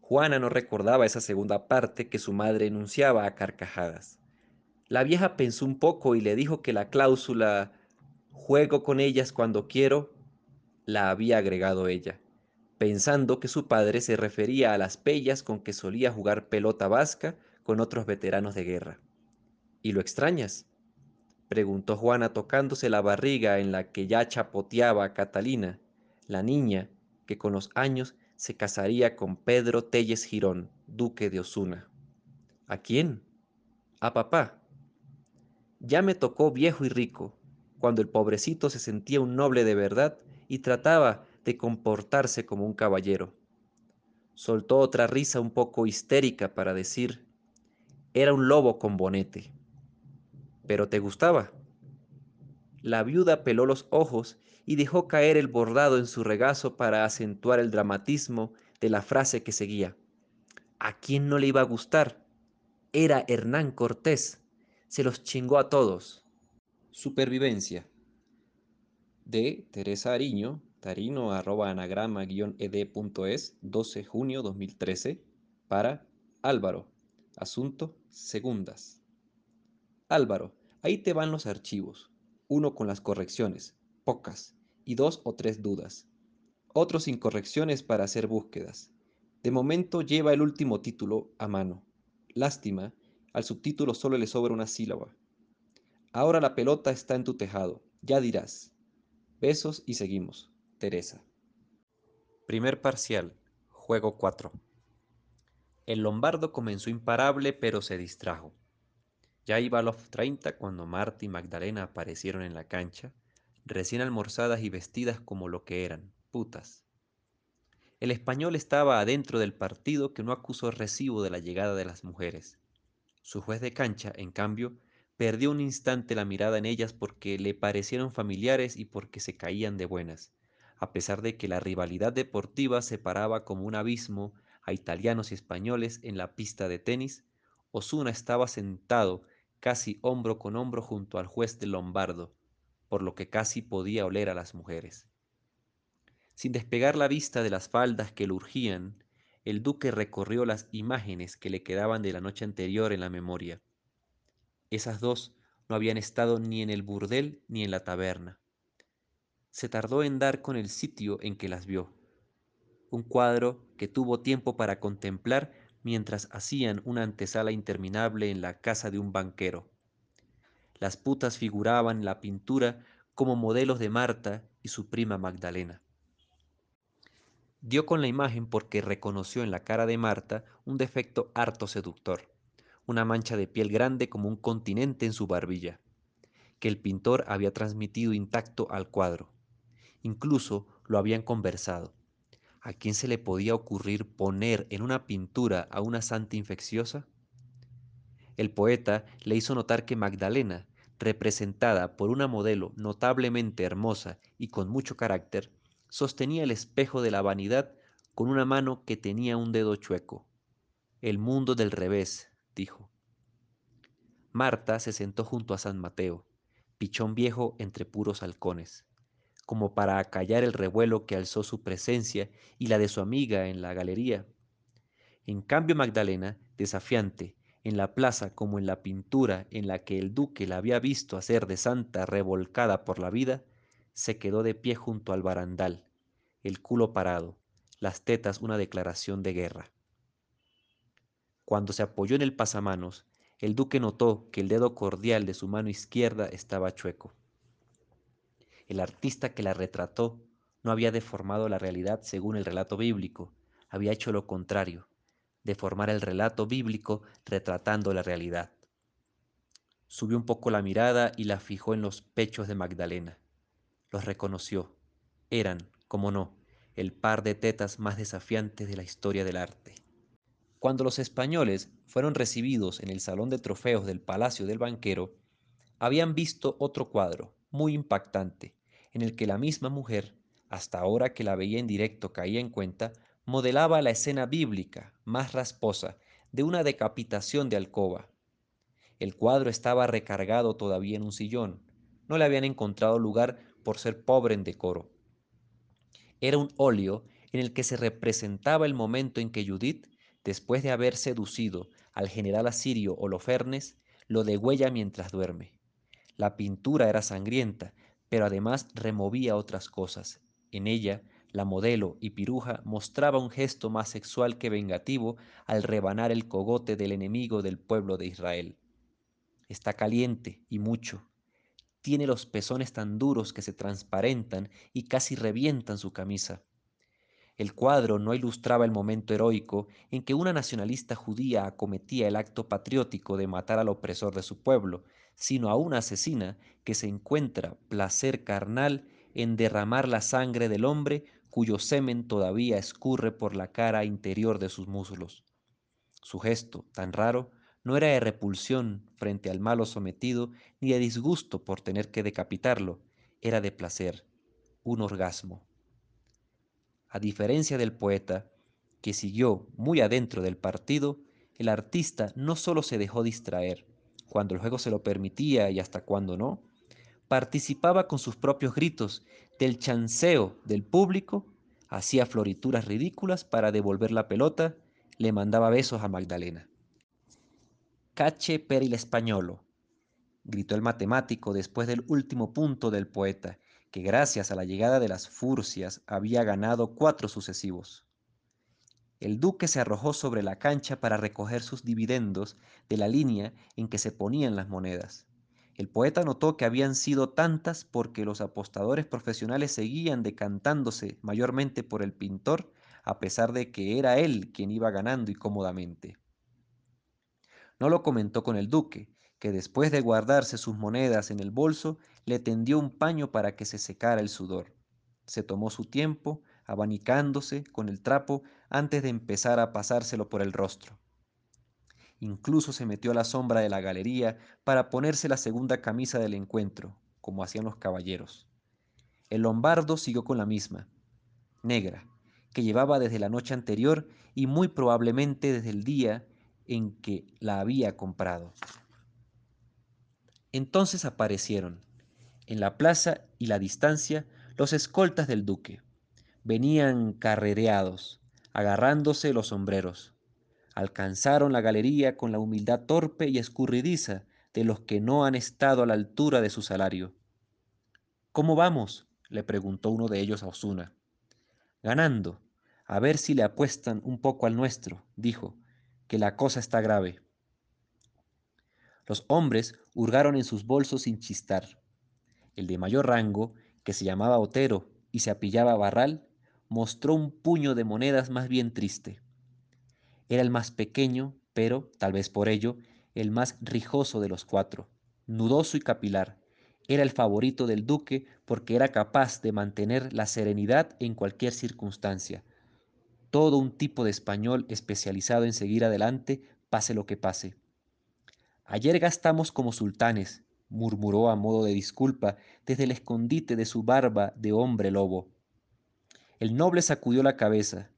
Juana no recordaba esa segunda parte que su madre enunciaba a carcajadas. La vieja pensó un poco y le dijo que la cláusula juego con ellas cuando quiero la había agregado ella, pensando que su padre se refería a las pellas con que solía jugar pelota vasca con otros veteranos de guerra. ¿Y lo extrañas? preguntó Juana tocándose la barriga en la que ya chapoteaba Catalina, la niña que con los años se casaría con Pedro Telles Girón, duque de Osuna. ¿A quién? A papá. Ya me tocó viejo y rico, cuando el pobrecito se sentía un noble de verdad y trataba de comportarse como un caballero. Soltó otra risa un poco histérica para decir, era un lobo con bonete pero te gustaba. La viuda peló los ojos y dejó caer el bordado en su regazo para acentuar el dramatismo de la frase que seguía. ¿A quién no le iba a gustar? Era Hernán Cortés. Se los chingó a todos. Supervivencia. De Teresa Ariño, tarino arroba anagrama ed.es, 12 junio 2013, para Álvaro. Asunto segundas. Álvaro, ahí te van los archivos. Uno con las correcciones, pocas, y dos o tres dudas. Otro sin correcciones para hacer búsquedas. De momento lleva el último título a mano. Lástima, al subtítulo solo le sobra una sílaba. Ahora la pelota está en tu tejado, ya dirás. Besos y seguimos. Teresa. Primer parcial, juego 4. El lombardo comenzó imparable pero se distrajo. Ya iba a los 30 cuando Marta y Magdalena aparecieron en la cancha, recién almorzadas y vestidas como lo que eran, putas. El español estaba adentro del partido que no acusó recibo de la llegada de las mujeres. Su juez de cancha, en cambio, perdió un instante la mirada en ellas porque le parecieron familiares y porque se caían de buenas, a pesar de que la rivalidad deportiva separaba como un abismo a italianos y españoles en la pista de tenis, Osuna estaba sentado casi hombro con hombro junto al juez de Lombardo, por lo que casi podía oler a las mujeres. Sin despegar la vista de las faldas que le urgían, el duque recorrió las imágenes que le quedaban de la noche anterior en la memoria. Esas dos no habían estado ni en el burdel ni en la taberna. Se tardó en dar con el sitio en que las vio. Un cuadro que tuvo tiempo para contemplar mientras hacían una antesala interminable en la casa de un banquero. Las putas figuraban en la pintura como modelos de Marta y su prima Magdalena. Dio con la imagen porque reconoció en la cara de Marta un defecto harto seductor, una mancha de piel grande como un continente en su barbilla, que el pintor había transmitido intacto al cuadro. Incluso lo habían conversado. ¿A quién se le podía ocurrir poner en una pintura a una santa infecciosa? El poeta le hizo notar que Magdalena, representada por una modelo notablemente hermosa y con mucho carácter, sostenía el espejo de la vanidad con una mano que tenía un dedo chueco. El mundo del revés, dijo. Marta se sentó junto a San Mateo, pichón viejo entre puros halcones como para acallar el revuelo que alzó su presencia y la de su amiga en la galería. En cambio Magdalena, desafiante, en la plaza como en la pintura en la que el duque la había visto hacer de santa revolcada por la vida, se quedó de pie junto al barandal, el culo parado, las tetas una declaración de guerra. Cuando se apoyó en el pasamanos, el duque notó que el dedo cordial de su mano izquierda estaba chueco. El artista que la retrató no había deformado la realidad según el relato bíblico, había hecho lo contrario, deformar el relato bíblico retratando la realidad. Subió un poco la mirada y la fijó en los pechos de Magdalena. Los reconoció. Eran, como no, el par de tetas más desafiantes de la historia del arte. Cuando los españoles fueron recibidos en el salón de trofeos del Palacio del Banquero, habían visto otro cuadro, muy impactante, en el que la misma mujer, hasta ahora que la veía en directo caía en cuenta, modelaba la escena bíblica, más rasposa, de una decapitación de alcoba. El cuadro estaba recargado todavía en un sillón. No le habían encontrado lugar por ser pobre en decoro. Era un óleo en el que se representaba el momento en que Judith, después de haber seducido al general asirio Holofernes, lo degüella mientras duerme. La pintura era sangrienta, pero además removía otras cosas. En ella, la modelo y piruja mostraba un gesto más sexual que vengativo al rebanar el cogote del enemigo del pueblo de Israel. Está caliente y mucho, tiene los pezones tan duros que se transparentan y casi revientan su camisa. El cuadro no ilustraba el momento heroico en que una nacionalista judía acometía el acto patriótico de matar al opresor de su pueblo, sino a una asesina que se encuentra placer carnal en derramar la sangre del hombre cuyo semen todavía escurre por la cara interior de sus muslos. Su gesto, tan raro, no era de repulsión frente al malo sometido, ni de disgusto por tener que decapitarlo, era de placer, un orgasmo. A diferencia del poeta, que siguió muy adentro del partido, el artista no solo se dejó distraer, cuando el juego se lo permitía y hasta cuando no, participaba con sus propios gritos del chanceo del público, hacía florituras ridículas para devolver la pelota, le mandaba besos a Magdalena. Cache per il españolo, gritó el matemático después del último punto del poeta, que gracias a la llegada de las furcias había ganado cuatro sucesivos. El duque se arrojó sobre la cancha para recoger sus dividendos de la línea en que se ponían las monedas. El poeta notó que habían sido tantas porque los apostadores profesionales seguían decantándose mayormente por el pintor, a pesar de que era él quien iba ganando y cómodamente. No lo comentó con el duque, que después de guardarse sus monedas en el bolso, le tendió un paño para que se secara el sudor. Se tomó su tiempo, abanicándose con el trapo antes de empezar a pasárselo por el rostro. Incluso se metió a la sombra de la galería para ponerse la segunda camisa del encuentro, como hacían los caballeros. El lombardo siguió con la misma, negra, que llevaba desde la noche anterior y muy probablemente desde el día en que la había comprado. Entonces aparecieron, en la plaza y la distancia, los escoltas del duque. Venían carrereados, agarrándose los sombreros. Alcanzaron la galería con la humildad torpe y escurridiza de los que no han estado a la altura de su salario. ¿Cómo vamos? le preguntó uno de ellos a Osuna. Ganando. A ver si le apuestan un poco al nuestro, dijo, que la cosa está grave. Los hombres hurgaron en sus bolsos sin chistar. El de mayor rango, que se llamaba Otero y se apillaba Barral, mostró un puño de monedas más bien triste. Era el más pequeño, pero, tal vez por ello, el más rijoso de los cuatro, nudoso y capilar. Era el favorito del duque porque era capaz de mantener la serenidad en cualquier circunstancia. Todo un tipo de español especializado en seguir adelante, pase lo que pase. Ayer gastamos como sultanes, murmuró a modo de disculpa desde el escondite de su barba de hombre lobo. El noble sacudió la cabeza,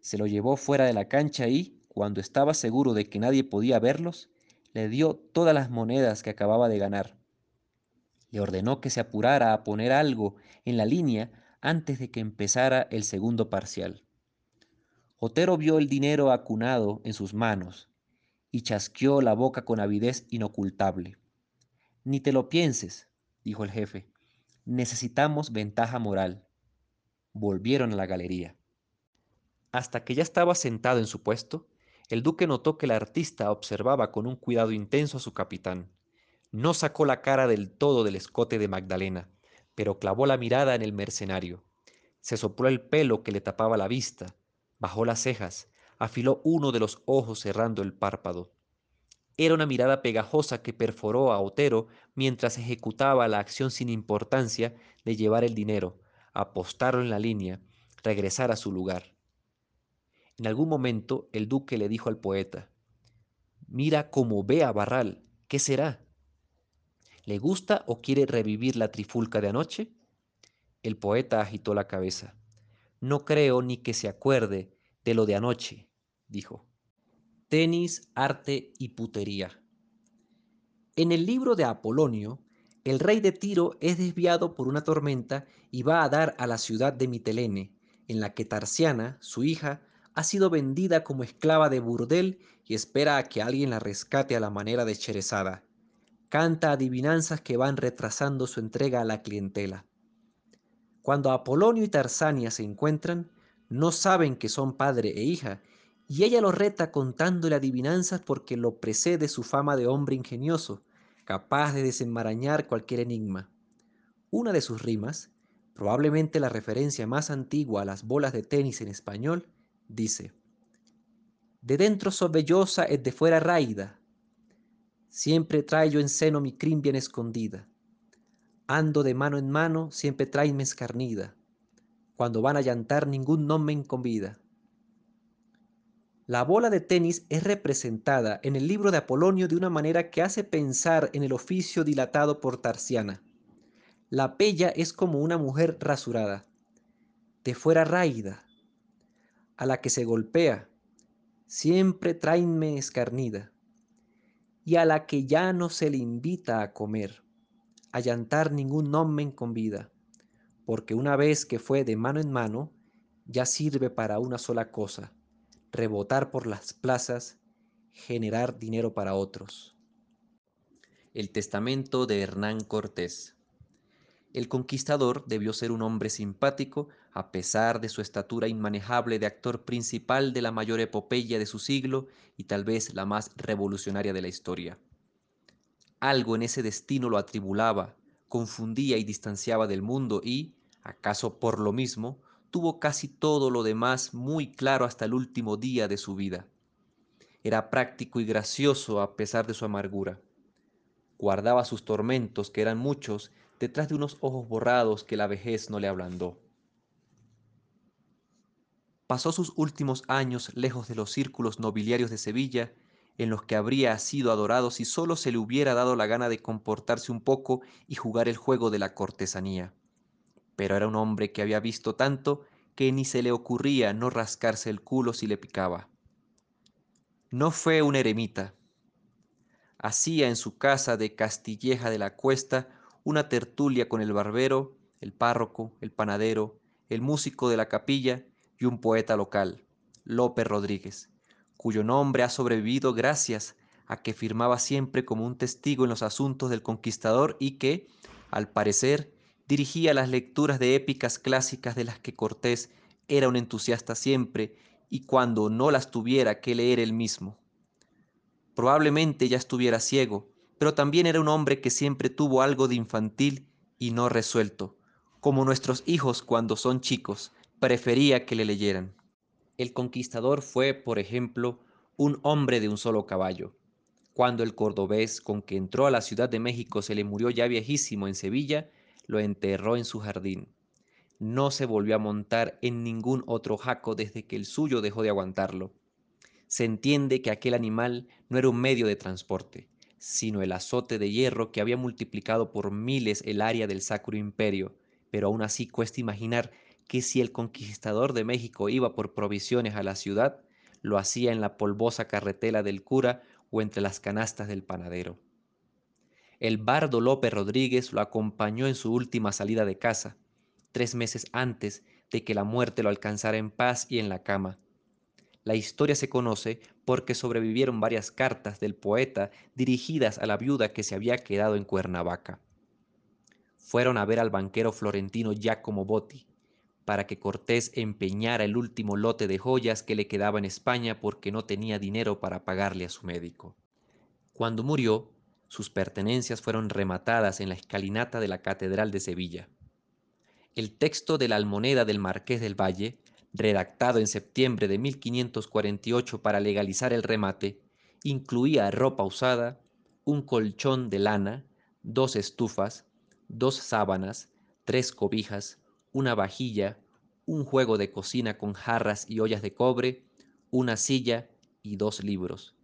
se lo llevó fuera de la cancha y, cuando estaba seguro de que nadie podía verlos, le dio todas las monedas que acababa de ganar. Le ordenó que se apurara a poner algo en la línea antes de que empezara el segundo parcial. Otero vio el dinero acunado en sus manos y chasqueó la boca con avidez inocultable. Ni te lo pienses, dijo el jefe. Necesitamos ventaja moral. Volvieron a la galería. Hasta que ya estaba sentado en su puesto, el duque notó que el artista observaba con un cuidado intenso a su capitán. No sacó la cara del todo del escote de Magdalena, pero clavó la mirada en el mercenario. Se sopló el pelo que le tapaba la vista, bajó las cejas, afiló uno de los ojos cerrando el párpado. Era una mirada pegajosa que perforó a Otero mientras ejecutaba la acción sin importancia de llevar el dinero, apostarlo en la línea, regresar a su lugar. En algún momento el duque le dijo al poeta, Mira cómo ve a Barral, ¿qué será? ¿Le gusta o quiere revivir la trifulca de anoche? El poeta agitó la cabeza. No creo ni que se acuerde de lo de anoche, dijo. Tenis, arte y putería. En el libro de Apolonio, el rey de Tiro es desviado por una tormenta y va a dar a la ciudad de Mitelene, en la que Tarsiana, su hija, ha sido vendida como esclava de burdel y espera a que alguien la rescate a la manera de Cherezada. Canta adivinanzas que van retrasando su entrega a la clientela. Cuando Apolonio y Tarsania se encuentran, no saben que son padre e hija, y ella lo reta contándole adivinanzas porque lo precede su fama de hombre ingenioso, capaz de desenmarañar cualquier enigma. Una de sus rimas, probablemente la referencia más antigua a las bolas de tenis en español, dice, De dentro sobellosa es de fuera raída, siempre traigo en seno mi crin bien escondida, ando de mano en mano, siempre traenme escarnida, cuando van a llantar ningún no me convida. La bola de tenis es representada en el libro de Apolonio de una manera que hace pensar en el oficio dilatado por Tarsiana. La pella es como una mujer rasurada, de fuera raída, a la que se golpea, siempre traenme escarnida, y a la que ya no se le invita a comer, a llantar ningún nomen con vida, porque una vez que fue de mano en mano, ya sirve para una sola cosa, rebotar por las plazas, generar dinero para otros. El testamento de Hernán Cortés. El conquistador debió ser un hombre simpático a pesar de su estatura inmanejable de actor principal de la mayor epopeya de su siglo y tal vez la más revolucionaria de la historia. Algo en ese destino lo atribulaba, confundía y distanciaba del mundo y, acaso por lo mismo, tuvo casi todo lo demás muy claro hasta el último día de su vida. Era práctico y gracioso a pesar de su amargura. Guardaba sus tormentos, que eran muchos, detrás de unos ojos borrados que la vejez no le ablandó. Pasó sus últimos años lejos de los círculos nobiliarios de Sevilla, en los que habría sido adorado si solo se le hubiera dado la gana de comportarse un poco y jugar el juego de la cortesanía. Pero era un hombre que había visto tanto que ni se le ocurría no rascarse el culo si le picaba. No fue un eremita. Hacía en su casa de Castilleja de la Cuesta una tertulia con el barbero, el párroco, el panadero, el músico de la capilla y un poeta local, Lope Rodríguez, cuyo nombre ha sobrevivido gracias a que firmaba siempre como un testigo en los asuntos del conquistador y que, al parecer, dirigía las lecturas de épicas clásicas de las que Cortés era un entusiasta siempre y cuando no las tuviera que leer él mismo. Probablemente ya estuviera ciego, pero también era un hombre que siempre tuvo algo de infantil y no resuelto, como nuestros hijos cuando son chicos, prefería que le leyeran. El conquistador fue, por ejemplo, un hombre de un solo caballo. Cuando el cordobés con que entró a la Ciudad de México se le murió ya viejísimo en Sevilla, lo enterró en su jardín. No se volvió a montar en ningún otro jaco desde que el suyo dejó de aguantarlo. Se entiende que aquel animal no era un medio de transporte, sino el azote de hierro que había multiplicado por miles el área del Sacro Imperio, pero aún así cuesta imaginar que si el conquistador de México iba por provisiones a la ciudad, lo hacía en la polvosa carretela del cura o entre las canastas del panadero. El bardo López Rodríguez lo acompañó en su última salida de casa, tres meses antes de que la muerte lo alcanzara en paz y en la cama. La historia se conoce porque sobrevivieron varias cartas del poeta dirigidas a la viuda que se había quedado en Cuernavaca. Fueron a ver al banquero florentino Giacomo Botti para que Cortés empeñara el último lote de joyas que le quedaba en España porque no tenía dinero para pagarle a su médico. Cuando murió, sus pertenencias fueron rematadas en la escalinata de la Catedral de Sevilla. El texto de la almoneda del Marqués del Valle, redactado en septiembre de 1548 para legalizar el remate, incluía ropa usada, un colchón de lana, dos estufas, dos sábanas, tres cobijas, una vajilla, un juego de cocina con jarras y ollas de cobre, una silla y dos libros.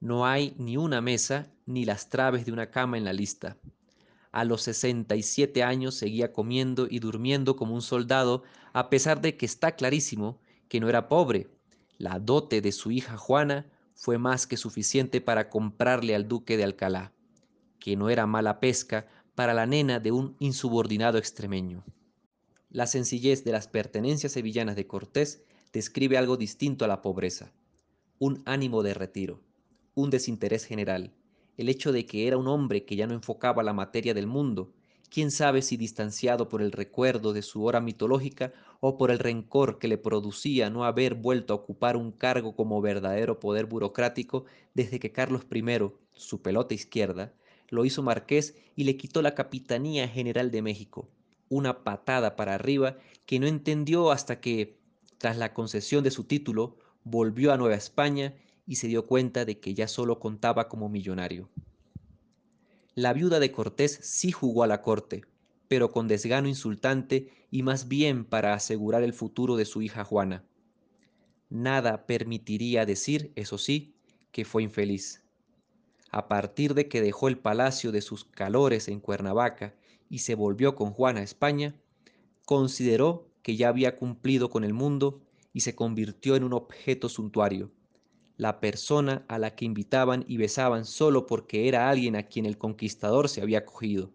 No hay ni una mesa ni las traves de una cama en la lista. A los 67 años seguía comiendo y durmiendo como un soldado, a pesar de que está clarísimo que no era pobre. La dote de su hija Juana fue más que suficiente para comprarle al duque de Alcalá, que no era mala pesca para la nena de un insubordinado extremeño. La sencillez de las pertenencias sevillanas de Cortés describe algo distinto a la pobreza, un ánimo de retiro, un desinterés general, el hecho de que era un hombre que ya no enfocaba la materia del mundo, quién sabe si distanciado por el recuerdo de su hora mitológica o por el rencor que le producía no haber vuelto a ocupar un cargo como verdadero poder burocrático desde que Carlos I, su pelota izquierda, lo hizo marqués y le quitó la capitanía general de México, una patada para arriba que no entendió hasta que, tras la concesión de su título, volvió a Nueva España y se dio cuenta de que ya solo contaba como millonario. La viuda de Cortés sí jugó a la corte, pero con desgano insultante y más bien para asegurar el futuro de su hija Juana. Nada permitiría decir, eso sí, que fue infeliz. A partir de que dejó el palacio de sus calores en Cuernavaca y se volvió con Juana a España, consideró que ya había cumplido con el mundo y se convirtió en un objeto suntuario, la persona a la que invitaban y besaban solo porque era alguien a quien el conquistador se había cogido.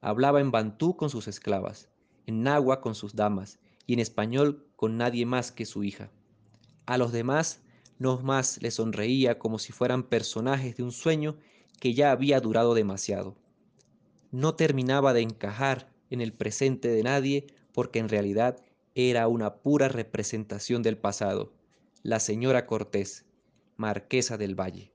Hablaba en bantú con sus esclavas, en náhuatl con sus damas y en español con nadie más que su hija. A los demás no más les sonreía como si fueran personajes de un sueño que ya había durado demasiado. No terminaba de encajar en el presente de nadie porque en realidad era una pura representación del pasado la señora Cortés, marquesa del Valle.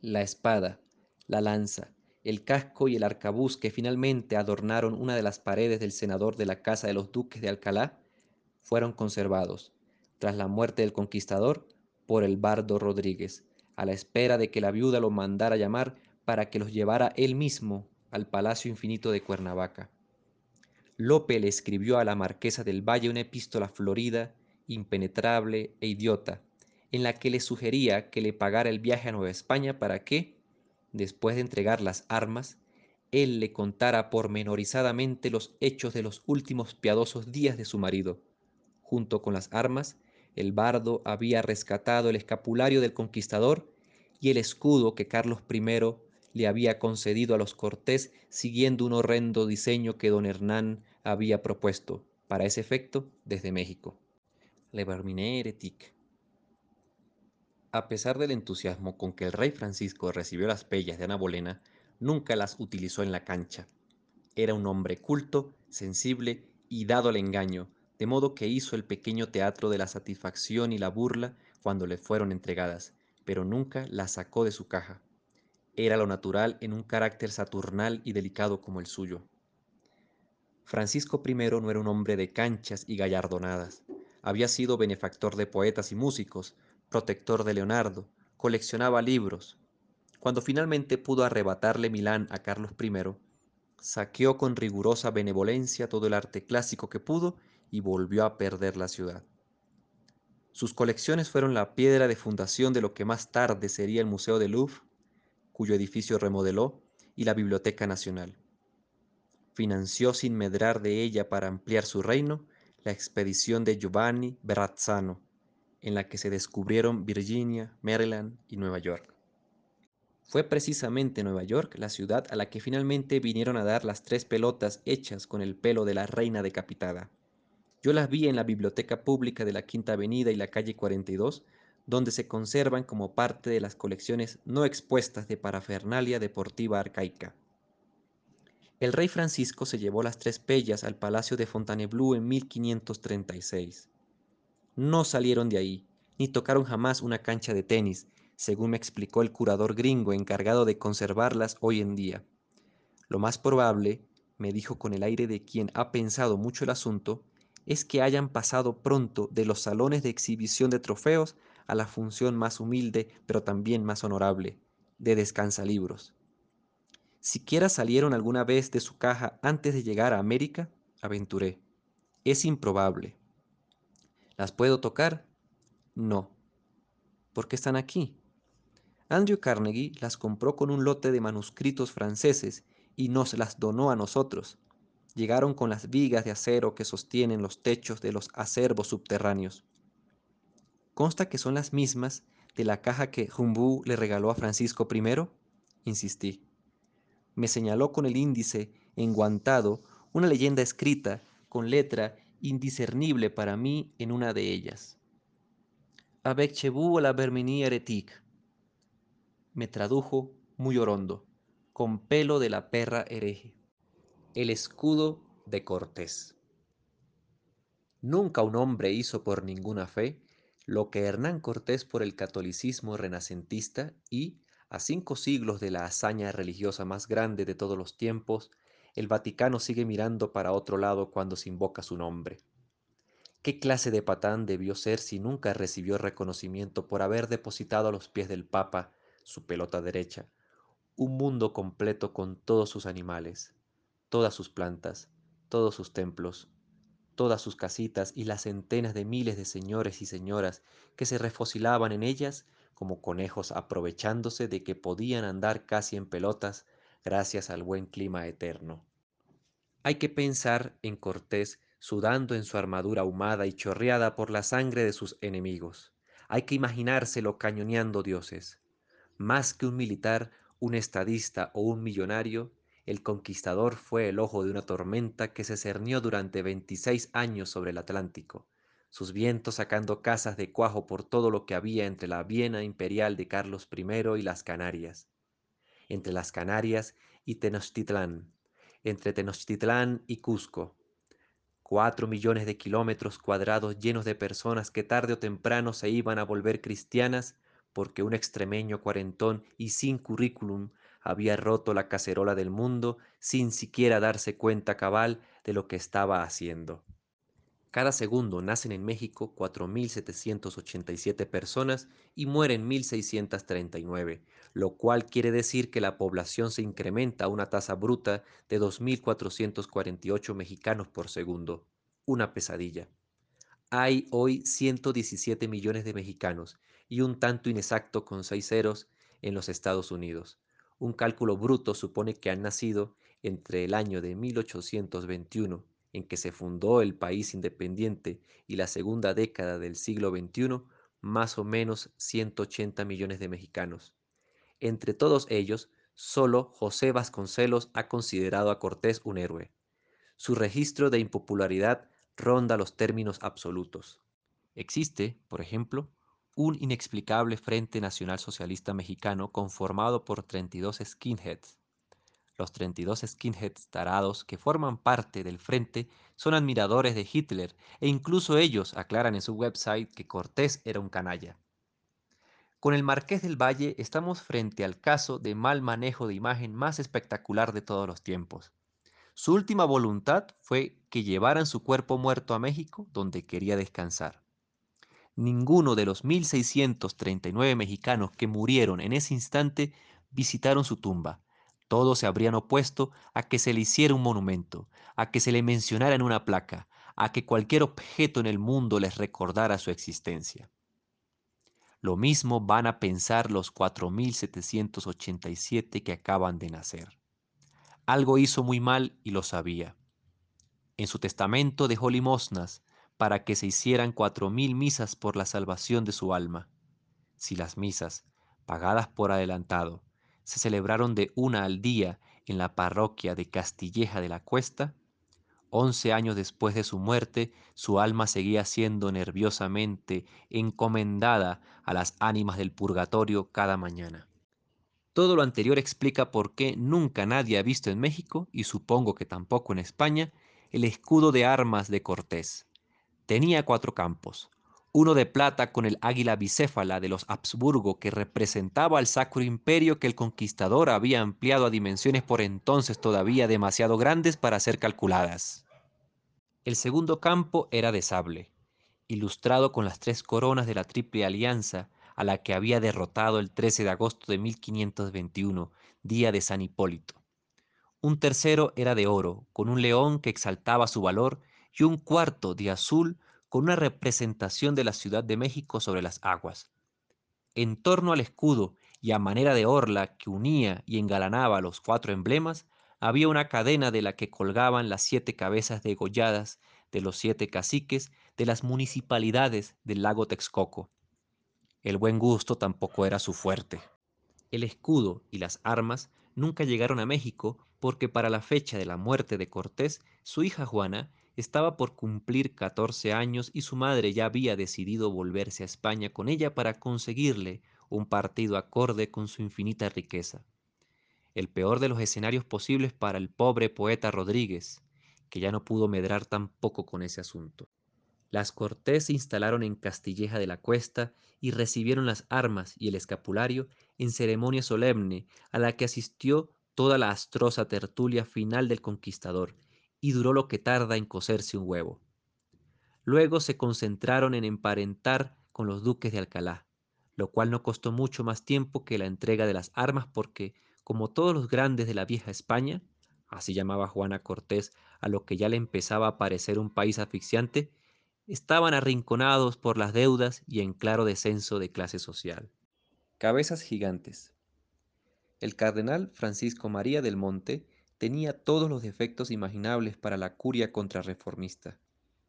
La espada, la lanza, el casco y el arcabuz que finalmente adornaron una de las paredes del senador de la Casa de los Duques de Alcalá fueron conservados, tras la muerte del conquistador, por el bardo Rodríguez, a la espera de que la viuda lo mandara llamar para que los llevara él mismo al Palacio Infinito de Cuernavaca. Lope le escribió a la marquesa del Valle una epístola florida impenetrable e idiota, en la que le sugería que le pagara el viaje a Nueva España para que, después de entregar las armas, él le contara pormenorizadamente los hechos de los últimos piadosos días de su marido. Junto con las armas, el bardo había rescatado el escapulario del conquistador y el escudo que Carlos I le había concedido a los Cortés siguiendo un horrendo diseño que don Hernán había propuesto para ese efecto desde México. Le Heretique. A pesar del entusiasmo con que el rey Francisco recibió las pellas de Ana Bolena, nunca las utilizó en la cancha. Era un hombre culto, sensible y dado al engaño, de modo que hizo el pequeño teatro de la satisfacción y la burla cuando le fueron entregadas, pero nunca las sacó de su caja. Era lo natural en un carácter saturnal y delicado como el suyo. Francisco I no era un hombre de canchas y gallardonadas, había sido benefactor de poetas y músicos, protector de Leonardo, coleccionaba libros. Cuando finalmente pudo arrebatarle Milán a Carlos I, saqueó con rigurosa benevolencia todo el arte clásico que pudo y volvió a perder la ciudad. Sus colecciones fueron la piedra de fundación de lo que más tarde sería el Museo del Louvre, cuyo edificio remodeló, y la Biblioteca Nacional. Financió sin medrar de ella para ampliar su reino la expedición de Giovanni Verrazzano, en la que se descubrieron Virginia, Maryland y Nueva York. Fue precisamente Nueva York la ciudad a la que finalmente vinieron a dar las tres pelotas hechas con el pelo de la reina decapitada. Yo las vi en la Biblioteca Pública de la Quinta Avenida y la calle 42, donde se conservan como parte de las colecciones no expuestas de parafernalia deportiva arcaica. El rey Francisco se llevó las tres pellas al Palacio de Fontainebleau en 1536. No salieron de ahí, ni tocaron jamás una cancha de tenis, según me explicó el curador gringo encargado de conservarlas hoy en día. Lo más probable, me dijo con el aire de quien ha pensado mucho el asunto, es que hayan pasado pronto de los salones de exhibición de trofeos a la función más humilde, pero también más honorable, de descansalibros. ¿Siquiera salieron alguna vez de su caja antes de llegar a América? Aventuré. Es improbable. ¿Las puedo tocar? No. ¿Por qué están aquí? Andrew Carnegie las compró con un lote de manuscritos franceses y nos las donó a nosotros. Llegaron con las vigas de acero que sostienen los techos de los acervos subterráneos. ¿Consta que son las mismas de la caja que Humbu le regaló a Francisco I? Insistí me señaló con el índice enguantado una leyenda escrita con letra indiscernible para mí en una de ellas. Avec chevu la Bermini heretique. Me tradujo muy orondo, con pelo de la perra hereje. El escudo de Cortés. Nunca un hombre hizo por ninguna fe lo que Hernán Cortés por el catolicismo renacentista y, a cinco siglos de la hazaña religiosa más grande de todos los tiempos, el Vaticano sigue mirando para otro lado cuando se invoca su nombre. ¿Qué clase de patán debió ser si nunca recibió reconocimiento por haber depositado a los pies del Papa su pelota derecha, un mundo completo con todos sus animales, todas sus plantas, todos sus templos, todas sus casitas y las centenas de miles de señores y señoras que se refocilaban en ellas como conejos aprovechándose de que podían andar casi en pelotas gracias al buen clima eterno. Hay que pensar en Cortés sudando en su armadura ahumada y chorreada por la sangre de sus enemigos. Hay que imaginárselo cañoneando dioses. Más que un militar, un estadista o un millonario, el conquistador fue el ojo de una tormenta que se cernió durante 26 años sobre el Atlántico, sus vientos sacando casas de cuajo por todo lo que había entre la Viena imperial de Carlos I y las Canarias, entre las Canarias y Tenochtitlán, entre Tenochtitlán y Cusco. Cuatro millones de kilómetros cuadrados llenos de personas que tarde o temprano se iban a volver cristianas porque un extremeño cuarentón y sin currículum había roto la cacerola del mundo sin siquiera darse cuenta cabal de lo que estaba haciendo. Cada segundo nacen en México 4.787 personas y mueren 1.639, lo cual quiere decir que la población se incrementa a una tasa bruta de 2.448 mexicanos por segundo. Una pesadilla. Hay hoy 117 millones de mexicanos y un tanto inexacto con seis ceros en los Estados Unidos. Un cálculo bruto supone que han nacido entre el año de 1821 en que se fundó el país independiente y la segunda década del siglo XXI, más o menos 180 millones de mexicanos. Entre todos ellos, solo José Vasconcelos ha considerado a Cortés un héroe. Su registro de impopularidad ronda los términos absolutos. Existe, por ejemplo, un inexplicable Frente Nacional Socialista Mexicano conformado por 32 skinheads, los 32 skinheads tarados que forman parte del frente son admiradores de Hitler e incluso ellos aclaran en su website que Cortés era un canalla. Con el Marqués del Valle estamos frente al caso de mal manejo de imagen más espectacular de todos los tiempos. Su última voluntad fue que llevaran su cuerpo muerto a México, donde quería descansar. Ninguno de los 1.639 mexicanos que murieron en ese instante visitaron su tumba, todos se habrían opuesto a que se le hiciera un monumento, a que se le mencionara en una placa, a que cualquier objeto en el mundo les recordara su existencia. Lo mismo van a pensar los 4.787 que acaban de nacer. Algo hizo muy mal y lo sabía. En su testamento dejó limosnas para que se hicieran 4.000 misas por la salvación de su alma. Si las misas, pagadas por adelantado, se celebraron de una al día en la parroquia de Castilleja de la Cuesta, Once años después de su muerte, su alma seguía siendo nerviosamente encomendada a las ánimas del purgatorio cada mañana. Todo lo anterior explica por qué nunca nadie ha visto en México, y supongo que tampoco en España, el escudo de armas de Cortés. Tenía cuatro campos, uno de plata con el águila bicéfala de los Habsburgo que representaba al sacro imperio que el conquistador había ampliado a dimensiones por entonces todavía demasiado grandes para ser calculadas. El segundo campo era de sable, ilustrado con las tres coronas de la Triple Alianza a la que había derrotado el 13 de agosto de 1521, día de San Hipólito. Un tercero era de oro, con un león que exaltaba su valor, y un cuarto de azul con una representación de la Ciudad de México sobre las aguas. En torno al escudo y a manera de orla que unía y engalanaba los cuatro emblemas, había una cadena de la que colgaban las siete cabezas degolladas de los siete caciques de las municipalidades del lago Texcoco. El buen gusto tampoco era su fuerte. El escudo y las armas nunca llegaron a México porque para la fecha de la muerte de Cortés, su hija Juana estaba por cumplir 14 años y su madre ya había decidido volverse a España con ella para conseguirle un partido acorde con su infinita riqueza. El peor de los escenarios posibles para el pobre poeta Rodríguez, que ya no pudo medrar tampoco con ese asunto. Las Cortés se instalaron en Castilleja de la Cuesta y recibieron las armas y el escapulario en ceremonia solemne a la que asistió toda la astrosa tertulia final del conquistador, y duró lo que tarda en cocerse un huevo. Luego se concentraron en emparentar con los duques de Alcalá, lo cual no costó mucho más tiempo que la entrega de las armas porque, como todos los grandes de la vieja España, así llamaba Juana Cortés a lo que ya le empezaba a parecer un país asfixiante, estaban arrinconados por las deudas y en claro descenso de clase social. Cabezas gigantes. El cardenal Francisco María del Monte tenía todos los defectos imaginables para la curia contrarreformista,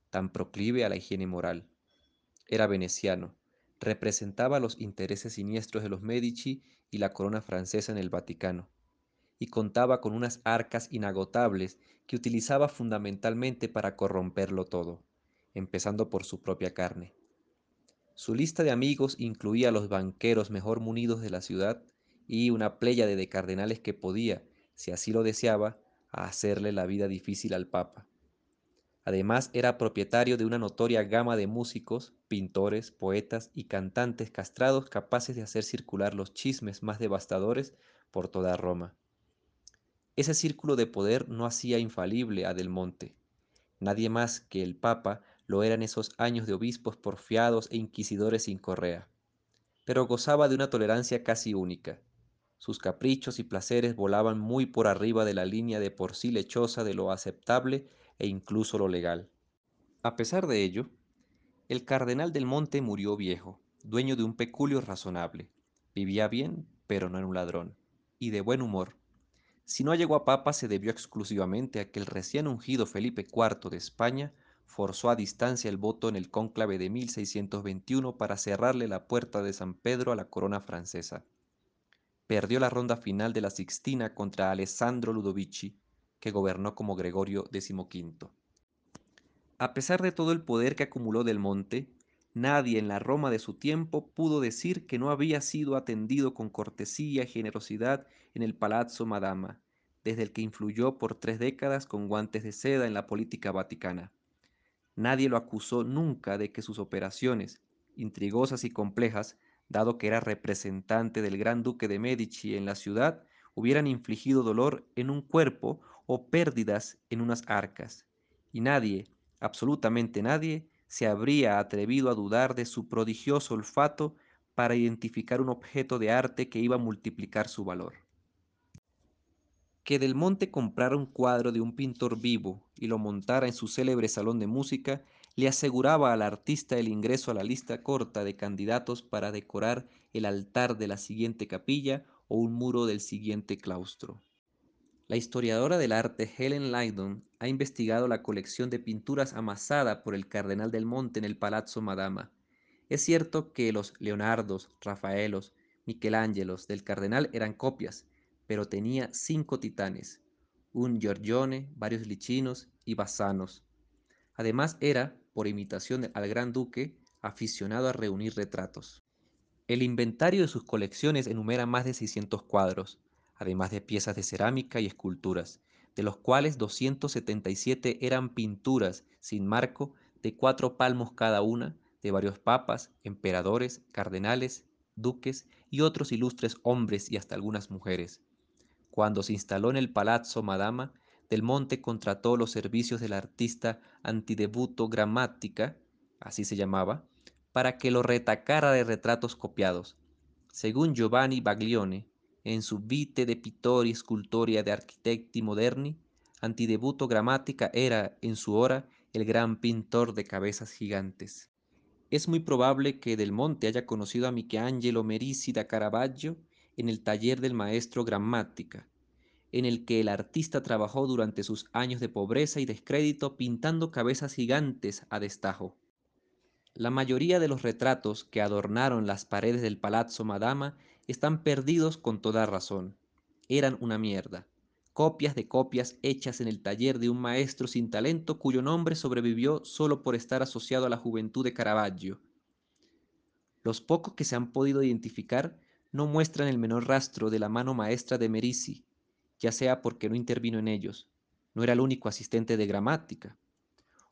tan proclive a la higiene moral. Era veneciano, representaba los intereses siniestros de los Medici y la corona francesa en el Vaticano, y contaba con unas arcas inagotables que utilizaba fundamentalmente para corromperlo todo, empezando por su propia carne. Su lista de amigos incluía a los banqueros mejor munidos de la ciudad y una pléyade de cardenales que podía, si así lo deseaba, a hacerle la vida difícil al Papa. Además era propietario de una notoria gama de músicos, pintores, poetas y cantantes castrados capaces de hacer circular los chismes más devastadores por toda Roma. Ese círculo de poder no hacía infalible a Del Monte. Nadie más que el Papa lo era en esos años de obispos porfiados e inquisidores sin correa. Pero gozaba de una tolerancia casi única. Sus caprichos y placeres volaban muy por arriba de la línea de por sí lechosa de lo aceptable e incluso lo legal. A pesar de ello, el cardenal del Monte murió viejo, dueño de un peculio razonable. Vivía bien, pero no era un ladrón, y de buen humor. Si no llegó a papa se debió exclusivamente a que el recién ungido Felipe IV de España forzó a distancia el voto en el cónclave de 1621 para cerrarle la puerta de San Pedro a la corona francesa perdió la ronda final de la Sixtina contra Alessandro Ludovici, que gobernó como Gregorio XV. A pesar de todo el poder que acumuló Del Monte, nadie en la Roma de su tiempo pudo decir que no había sido atendido con cortesía y generosidad en el Palazzo Madama, desde el que influyó por tres décadas con guantes de seda en la política vaticana. Nadie lo acusó nunca de que sus operaciones, intrigosas y complejas, dado que era representante del gran duque de Medici en la ciudad, hubieran infligido dolor en un cuerpo o pérdidas en unas arcas, y nadie, absolutamente nadie, se habría atrevido a dudar de su prodigioso olfato para identificar un objeto de arte que iba a multiplicar su valor. Que Del Monte comprara un cuadro de un pintor vivo y lo montara en su célebre salón de música le aseguraba al artista el ingreso a la lista corta de candidatos para decorar el altar de la siguiente capilla o un muro del siguiente claustro. La historiadora del arte Helen Lydon ha investigado la colección de pinturas amasada por el cardenal del Monte en el Palazzo Madama. Es cierto que los Leonardos, Rafaelos, Michelangelos del cardenal eran copias, pero tenía cinco titanes, un Giorgione, varios lichinos y basanos. Además era, por imitación al gran duque, aficionado a reunir retratos. El inventario de sus colecciones enumera más de 600 cuadros, además de piezas de cerámica y esculturas, de los cuales 277 eran pinturas sin marco de cuatro palmos cada una, de varios papas, emperadores, cardenales, duques y otros ilustres hombres y hasta algunas mujeres. Cuando se instaló en el Palazzo Madama, Del Monte contrató los servicios del artista Antidebuto Grammatica, así se llamaba, para que lo retacara de retratos copiados. Según Giovanni Baglione, en su Vite de Pittori Scultoria de Architetti Moderni, Antidebuto Grammatica era, en su hora, el gran pintor de cabezas gigantes. Es muy probable que Del Monte haya conocido a Michelangelo Merisi da Caravaggio en el taller del maestro Grammática, en el que el artista trabajó durante sus años de pobreza y descrédito pintando cabezas gigantes a destajo. La mayoría de los retratos que adornaron las paredes del Palazzo Madama están perdidos con toda razón. Eran una mierda. Copias de copias hechas en el taller de un maestro sin talento cuyo nombre sobrevivió solo por estar asociado a la juventud de Caravaggio. Los pocos que se han podido identificar no muestran el menor rastro de la mano maestra de Merisi, ya sea porque no intervino en ellos, no era el único asistente de gramática,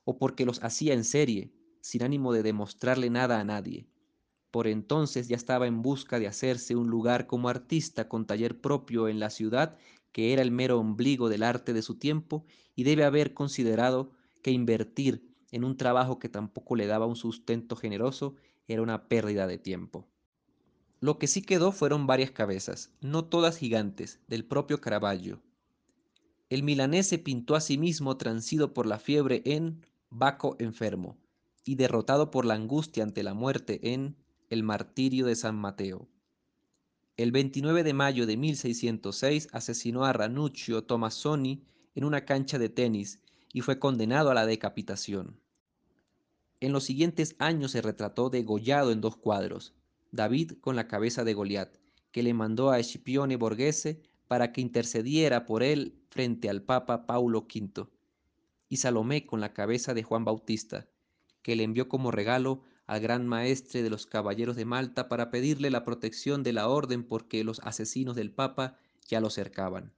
o porque los hacía en serie, sin ánimo de demostrarle nada a nadie. Por entonces ya estaba en busca de hacerse un lugar como artista con taller propio en la ciudad, que era el mero ombligo del arte de su tiempo, y debe haber considerado que invertir en un trabajo que tampoco le daba un sustento generoso era una pérdida de tiempo. Lo que sí quedó fueron varias cabezas, no todas gigantes, del propio Caravaggio. El milanés se pintó a sí mismo transido por la fiebre en Baco enfermo, y derrotado por la angustia ante la muerte en El martirio de San Mateo. El 29 de mayo de 1606 asesinó a Ranuccio Tomassoni en una cancha de tenis y fue condenado a la decapitación. En los siguientes años se retrató degollado en dos cuadros, David con la cabeza de Goliat, que le mandó a Escipione Borghese para que intercediera por él frente al Papa Paulo V, y Salomé con la cabeza de Juan Bautista, que le envió como regalo al gran maestre de los caballeros de Malta para pedirle la protección de la orden porque los asesinos del Papa ya lo cercaban.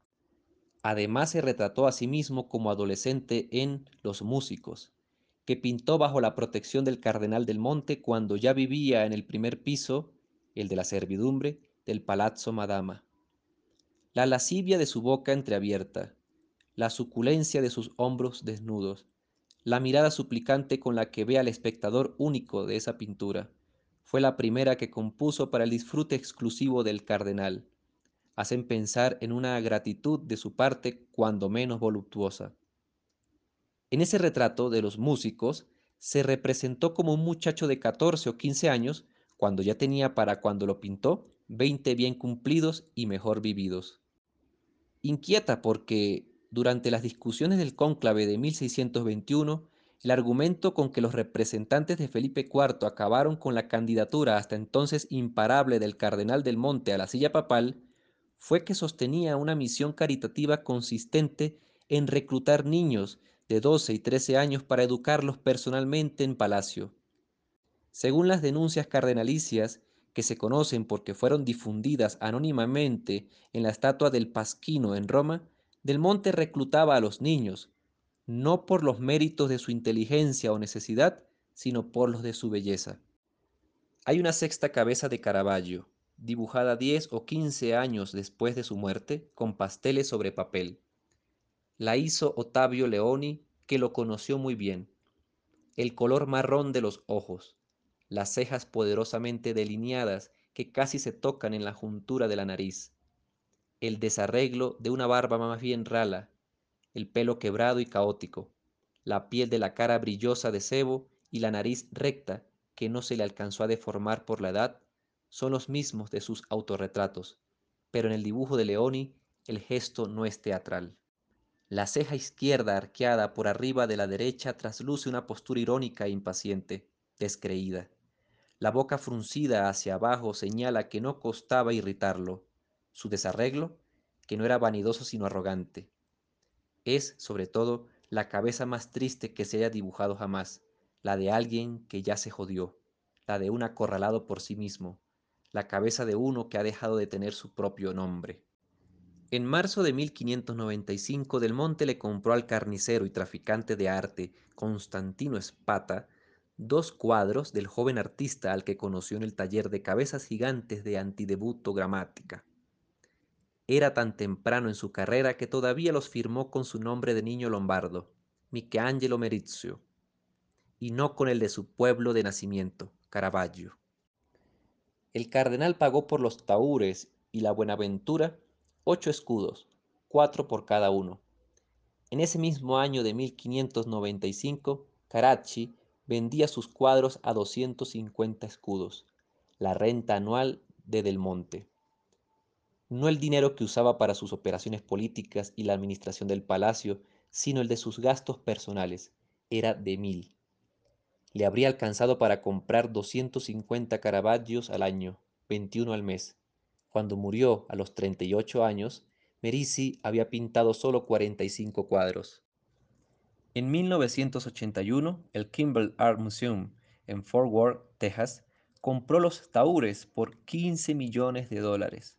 Además se retrató a sí mismo como adolescente en Los Músicos, que pintó bajo la protección del cardenal del Monte cuando ya vivía en el primer piso, el de la servidumbre, del Palazzo Madama. La lascivia de su boca entreabierta, la suculencia de sus hombros desnudos, la mirada suplicante con la que ve al espectador único de esa pintura, fue la primera que compuso para el disfrute exclusivo del cardenal. Hacen pensar en una gratitud de su parte cuando menos voluptuosa. En ese retrato de los músicos se representó como un muchacho de 14 o 15 años, cuando ya tenía para cuando lo pintó 20 bien cumplidos y mejor vividos. Inquieta porque durante las discusiones del cónclave de 1621, el argumento con que los representantes de Felipe IV acabaron con la candidatura hasta entonces imparable del cardenal del Monte a la silla papal fue que sostenía una misión caritativa consistente en reclutar niños de 12 y 13 años para educarlos personalmente en palacio. Según las denuncias cardenalicias, que se conocen porque fueron difundidas anónimamente en la estatua del Pasquino en Roma, del Monte reclutaba a los niños, no por los méritos de su inteligencia o necesidad, sino por los de su belleza. Hay una sexta cabeza de Caravaggio, dibujada 10 o 15 años después de su muerte, con pasteles sobre papel. La hizo Ottavio Leoni, que lo conoció muy bien. El color marrón de los ojos, las cejas poderosamente delineadas que casi se tocan en la juntura de la nariz, el desarreglo de una barba más bien rala, el pelo quebrado y caótico, la piel de la cara brillosa de sebo y la nariz recta que no se le alcanzó a deformar por la edad, son los mismos de sus autorretratos, pero en el dibujo de Leoni el gesto no es teatral. La ceja izquierda arqueada por arriba de la derecha trasluce una postura irónica e impaciente, descreída. La boca fruncida hacia abajo señala que no costaba irritarlo, su desarreglo, que no era vanidoso sino arrogante. Es, sobre todo, la cabeza más triste que se haya dibujado jamás, la de alguien que ya se jodió, la de un acorralado por sí mismo, la cabeza de uno que ha dejado de tener su propio nombre. En marzo de 1595 Del Monte le compró al carnicero y traficante de arte Constantino Espata dos cuadros del joven artista al que conoció en el taller de cabezas gigantes de Antidebuto Gramática. Era tan temprano en su carrera que todavía los firmó con su nombre de niño lombardo, Michelangelo Merizio, y no con el de su pueblo de nacimiento, Caravaggio. El cardenal pagó por los taúres y la Buenaventura ocho escudos, cuatro por cada uno. En ese mismo año de 1595, Caracci vendía sus cuadros a 250 escudos, la renta anual de Del Monte. No el dinero que usaba para sus operaciones políticas y la administración del palacio, sino el de sus gastos personales, era de mil. Le habría alcanzado para comprar 250 caravallos al año, 21 al mes. Cuando murió a los 38 años, Merisi había pintado solo 45 cuadros. En 1981, el Kimball Art Museum en Fort Worth, Texas, compró los taúres por 15 millones de dólares.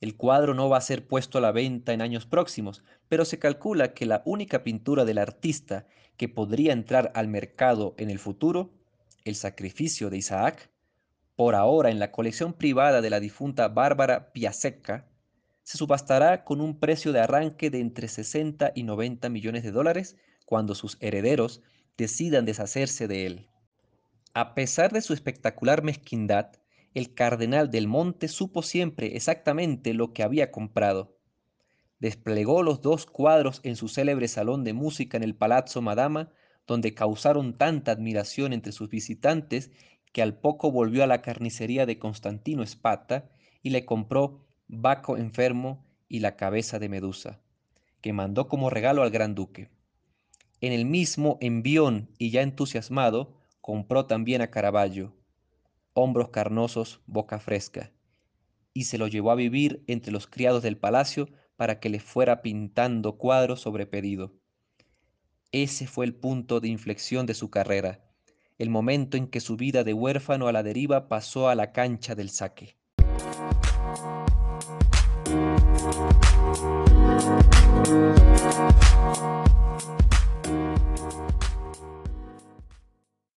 El cuadro no va a ser puesto a la venta en años próximos, pero se calcula que la única pintura del artista que podría entrar al mercado en el futuro, El sacrificio de Isaac, por ahora en la colección privada de la difunta Bárbara Piasecka, se subastará con un precio de arranque de entre 60 y 90 millones de dólares cuando sus herederos decidan deshacerse de él. A pesar de su espectacular mezquindad, el cardenal del Monte supo siempre exactamente lo que había comprado. Desplegó los dos cuadros en su célebre salón de música en el Palazzo Madama, donde causaron tanta admiración entre sus visitantes que al poco volvió a la carnicería de Constantino Espata y le compró Baco enfermo y la cabeza de Medusa, que mandó como regalo al gran duque. En el mismo envión y ya entusiasmado, compró también a Caravaggio, hombros carnosos, boca fresca, y se lo llevó a vivir entre los criados del palacio para que le fuera pintando cuadros sobre pedido. Ese fue el punto de inflexión de su carrera, el momento en que su vida de huérfano a la deriva pasó a la cancha del saque.